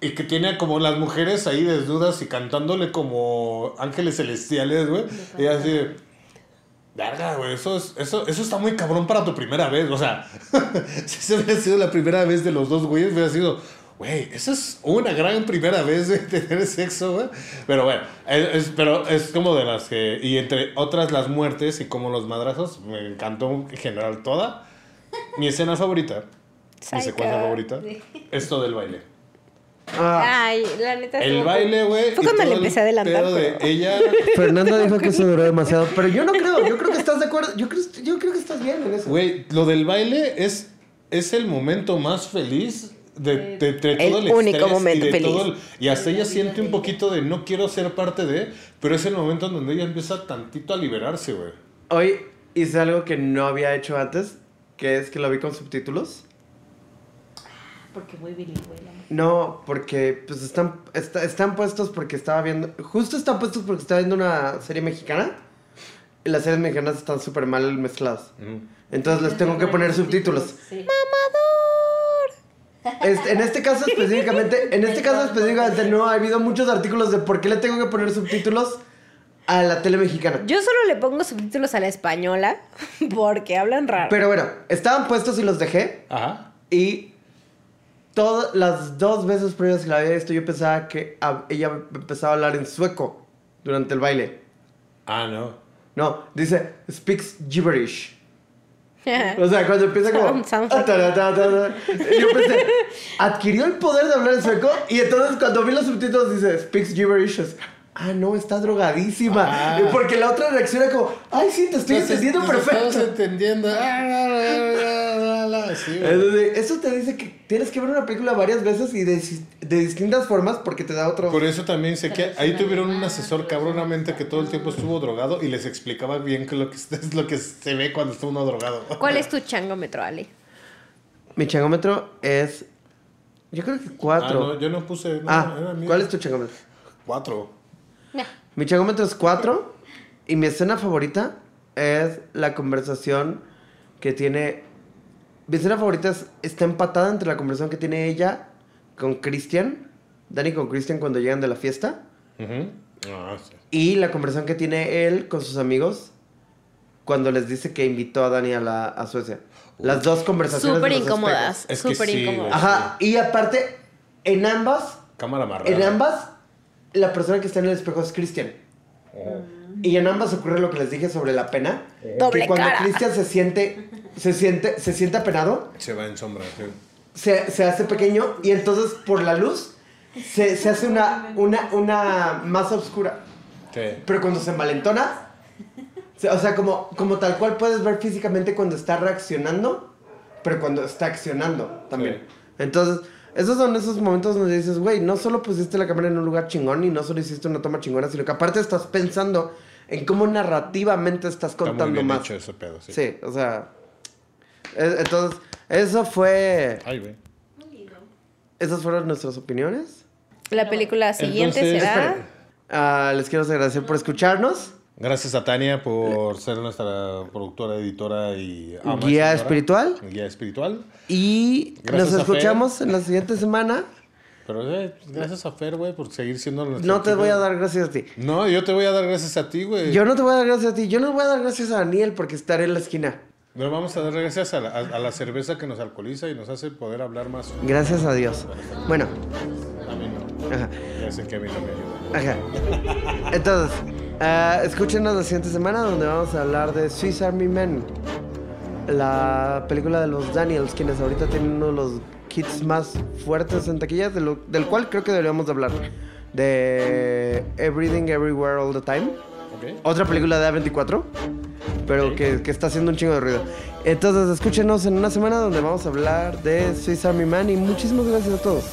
y que tiene como las mujeres ahí desnudas y cantándole como ángeles celestiales, güey, y así verga, güey, eso, es, eso, eso está muy cabrón para tu primera vez, o sea, si se hubiera sido la primera vez de los dos güeyes, hubiera sido... Güey, esa es una gran primera vez de tener sexo, güey. Pero bueno, es, es- pero es como de las que... Y entre otras las muertes y como los madrazos, me encantó en general toda. Mi escena favorita, mi secuencia favorita, es todo el baile. Ah, Ay, la neta. El baile, güey. Fue cuando le empecé a adelantar. pedo de pero- ella... Fernando dijo que eso duró demasiado, pero yo no creo, yo creo que estás de acuerdo, yo creo, yo creo que estás bien en eso. Güey, lo del baile es, es el momento más feliz de, de- de El todo el único estrés momento y feliz. todo el- y hasta ella siente un poquito de no quiero ser parte de, pero es el momento en donde ella empieza tantito a liberarse, güey. Hoy hice algo que no había hecho antes, que es que lo vi con subtítulos. Porque muy bilingüe. No, porque pues están, está- están puestos porque estaba viendo, justo están puestos porque estaba viendo una serie mexicana y las series mexicanas están súper mal mezcladas. Entonces les tengo que poner subtítulos. Este, en este caso específicamente, en este caso específicamente no ha habido muchos artículos de por qué le tengo que poner subtítulos a la tele mexicana. Yo solo le pongo subtítulos a la española porque hablan raro. Pero bueno, estaban puestos y los dejé. Ajá. Y todas las dos veces previas que la había visto, yo pensaba que ella empezaba a hablar en sueco durante el baile. Ah, no. No, dice speaks gibberish. O sea, cuando empieza como. Ah, ta, ta, ta, ta, y yo pensé, adquirió el poder de hablar en sueco. Y entonces cuando vi los subtítulos dice speaks gibberish. ah, no, está drogadísima. Ah. Porque la otra reacciona como, ay, sí, te estoy entendiendo Estamos perfecto. entendiendo. Ah, Sí, güey. Eso te dice que tienes que ver una película varias veces y de, de distintas formas porque te da otro. Por eso también sé que ahí tuvieron un asesor cabronamente que todo el tiempo estuvo drogado y les explicaba bien que lo que es lo que se ve cuando está uno drogado. ¿Cuál es tu changómetro, Ale? Mi changómetro es. Yo creo que Ah, cuatro. no, yo no puse. no, Ah, era. ¿cuál es tu changómetro? Cuatro. Mi changómetro es 4 y mi escena favorita es la conversación que tiene... Mi escena favorita es- está empatada entre la conversación que tiene ella con Christian, Dani con Christian cuando llegan de la fiesta. Ah, sí. y la conversación que tiene él con sus amigos cuando les dice que invitó a Dani a, la, a Suecia. Las dos conversaciones. Súper incómodas. espejos. Es que Súper sí, incómodas. Ajá, y aparte, en ambas, Cámara amarrada. en ambas, la persona que está en el espejo es Christian. Oh. Y en ambas ocurre lo que les dije sobre la pena. Doble que cuando cara. Christian se siente, se siente, se siente apenado, Se va en sombra. sí. se, se hace pequeño y entonces por la luz se, se hace una, una, una masa oscura. Sí. Pero cuando se envalentona, o sea, como, como tal cual puedes ver físicamente cuando está reaccionando, pero cuando está accionando también. Sí. Entonces, esos son esos momentos donde dices, güey, no solo pusiste la cámara en un lugar chingón y no solo hiciste una toma chingona, sino que aparte estás pensando en cómo narrativamente estás Está muy contando bien más. hecho ese pedo, sí. Sí, o sea. es- entonces, eso fue. Ay, güey. Esas fueron nuestras opiniones. La película siguiente Entonces, será. Ah, les quiero agradecer por escucharnos. Gracias a Tania por ser nuestra productora, editora y ama Guía espiritual. Guía espiritual. Y Gracias nos escuchamos en la siguiente semana. Pero eh, gracias a Fer, güey, por seguir siendo nuestro No te voy a dar gracias a ti. No, yo te voy a dar gracias a ti, güey. Yo no te voy a dar gracias a ti. Yo no voy a dar gracias a Daniel porque estaré en la esquina. Pero vamos a dar gracias a la, a- a la cerveza que nos alcoholiza y nos hace poder hablar más. Gracias a Dios. Bueno, A mí no. ajá, que a mí no me ayuda. ajá. Entonces, Uh, escúchenos la siguiente semana donde vamos a hablar de Swiss Army Men, la película de los Daniels, quienes ahorita tienen uno de los hits más fuertes en taquillas, del cual creo que deberíamos de hablar, de Everything Everywhere All the Time. Otra película de A24, pero que, que, está haciendo un chingo de ruido. Entonces escúchenos en una semana donde vamos a hablar de Swiss Army Man y muchísimas gracias a todos.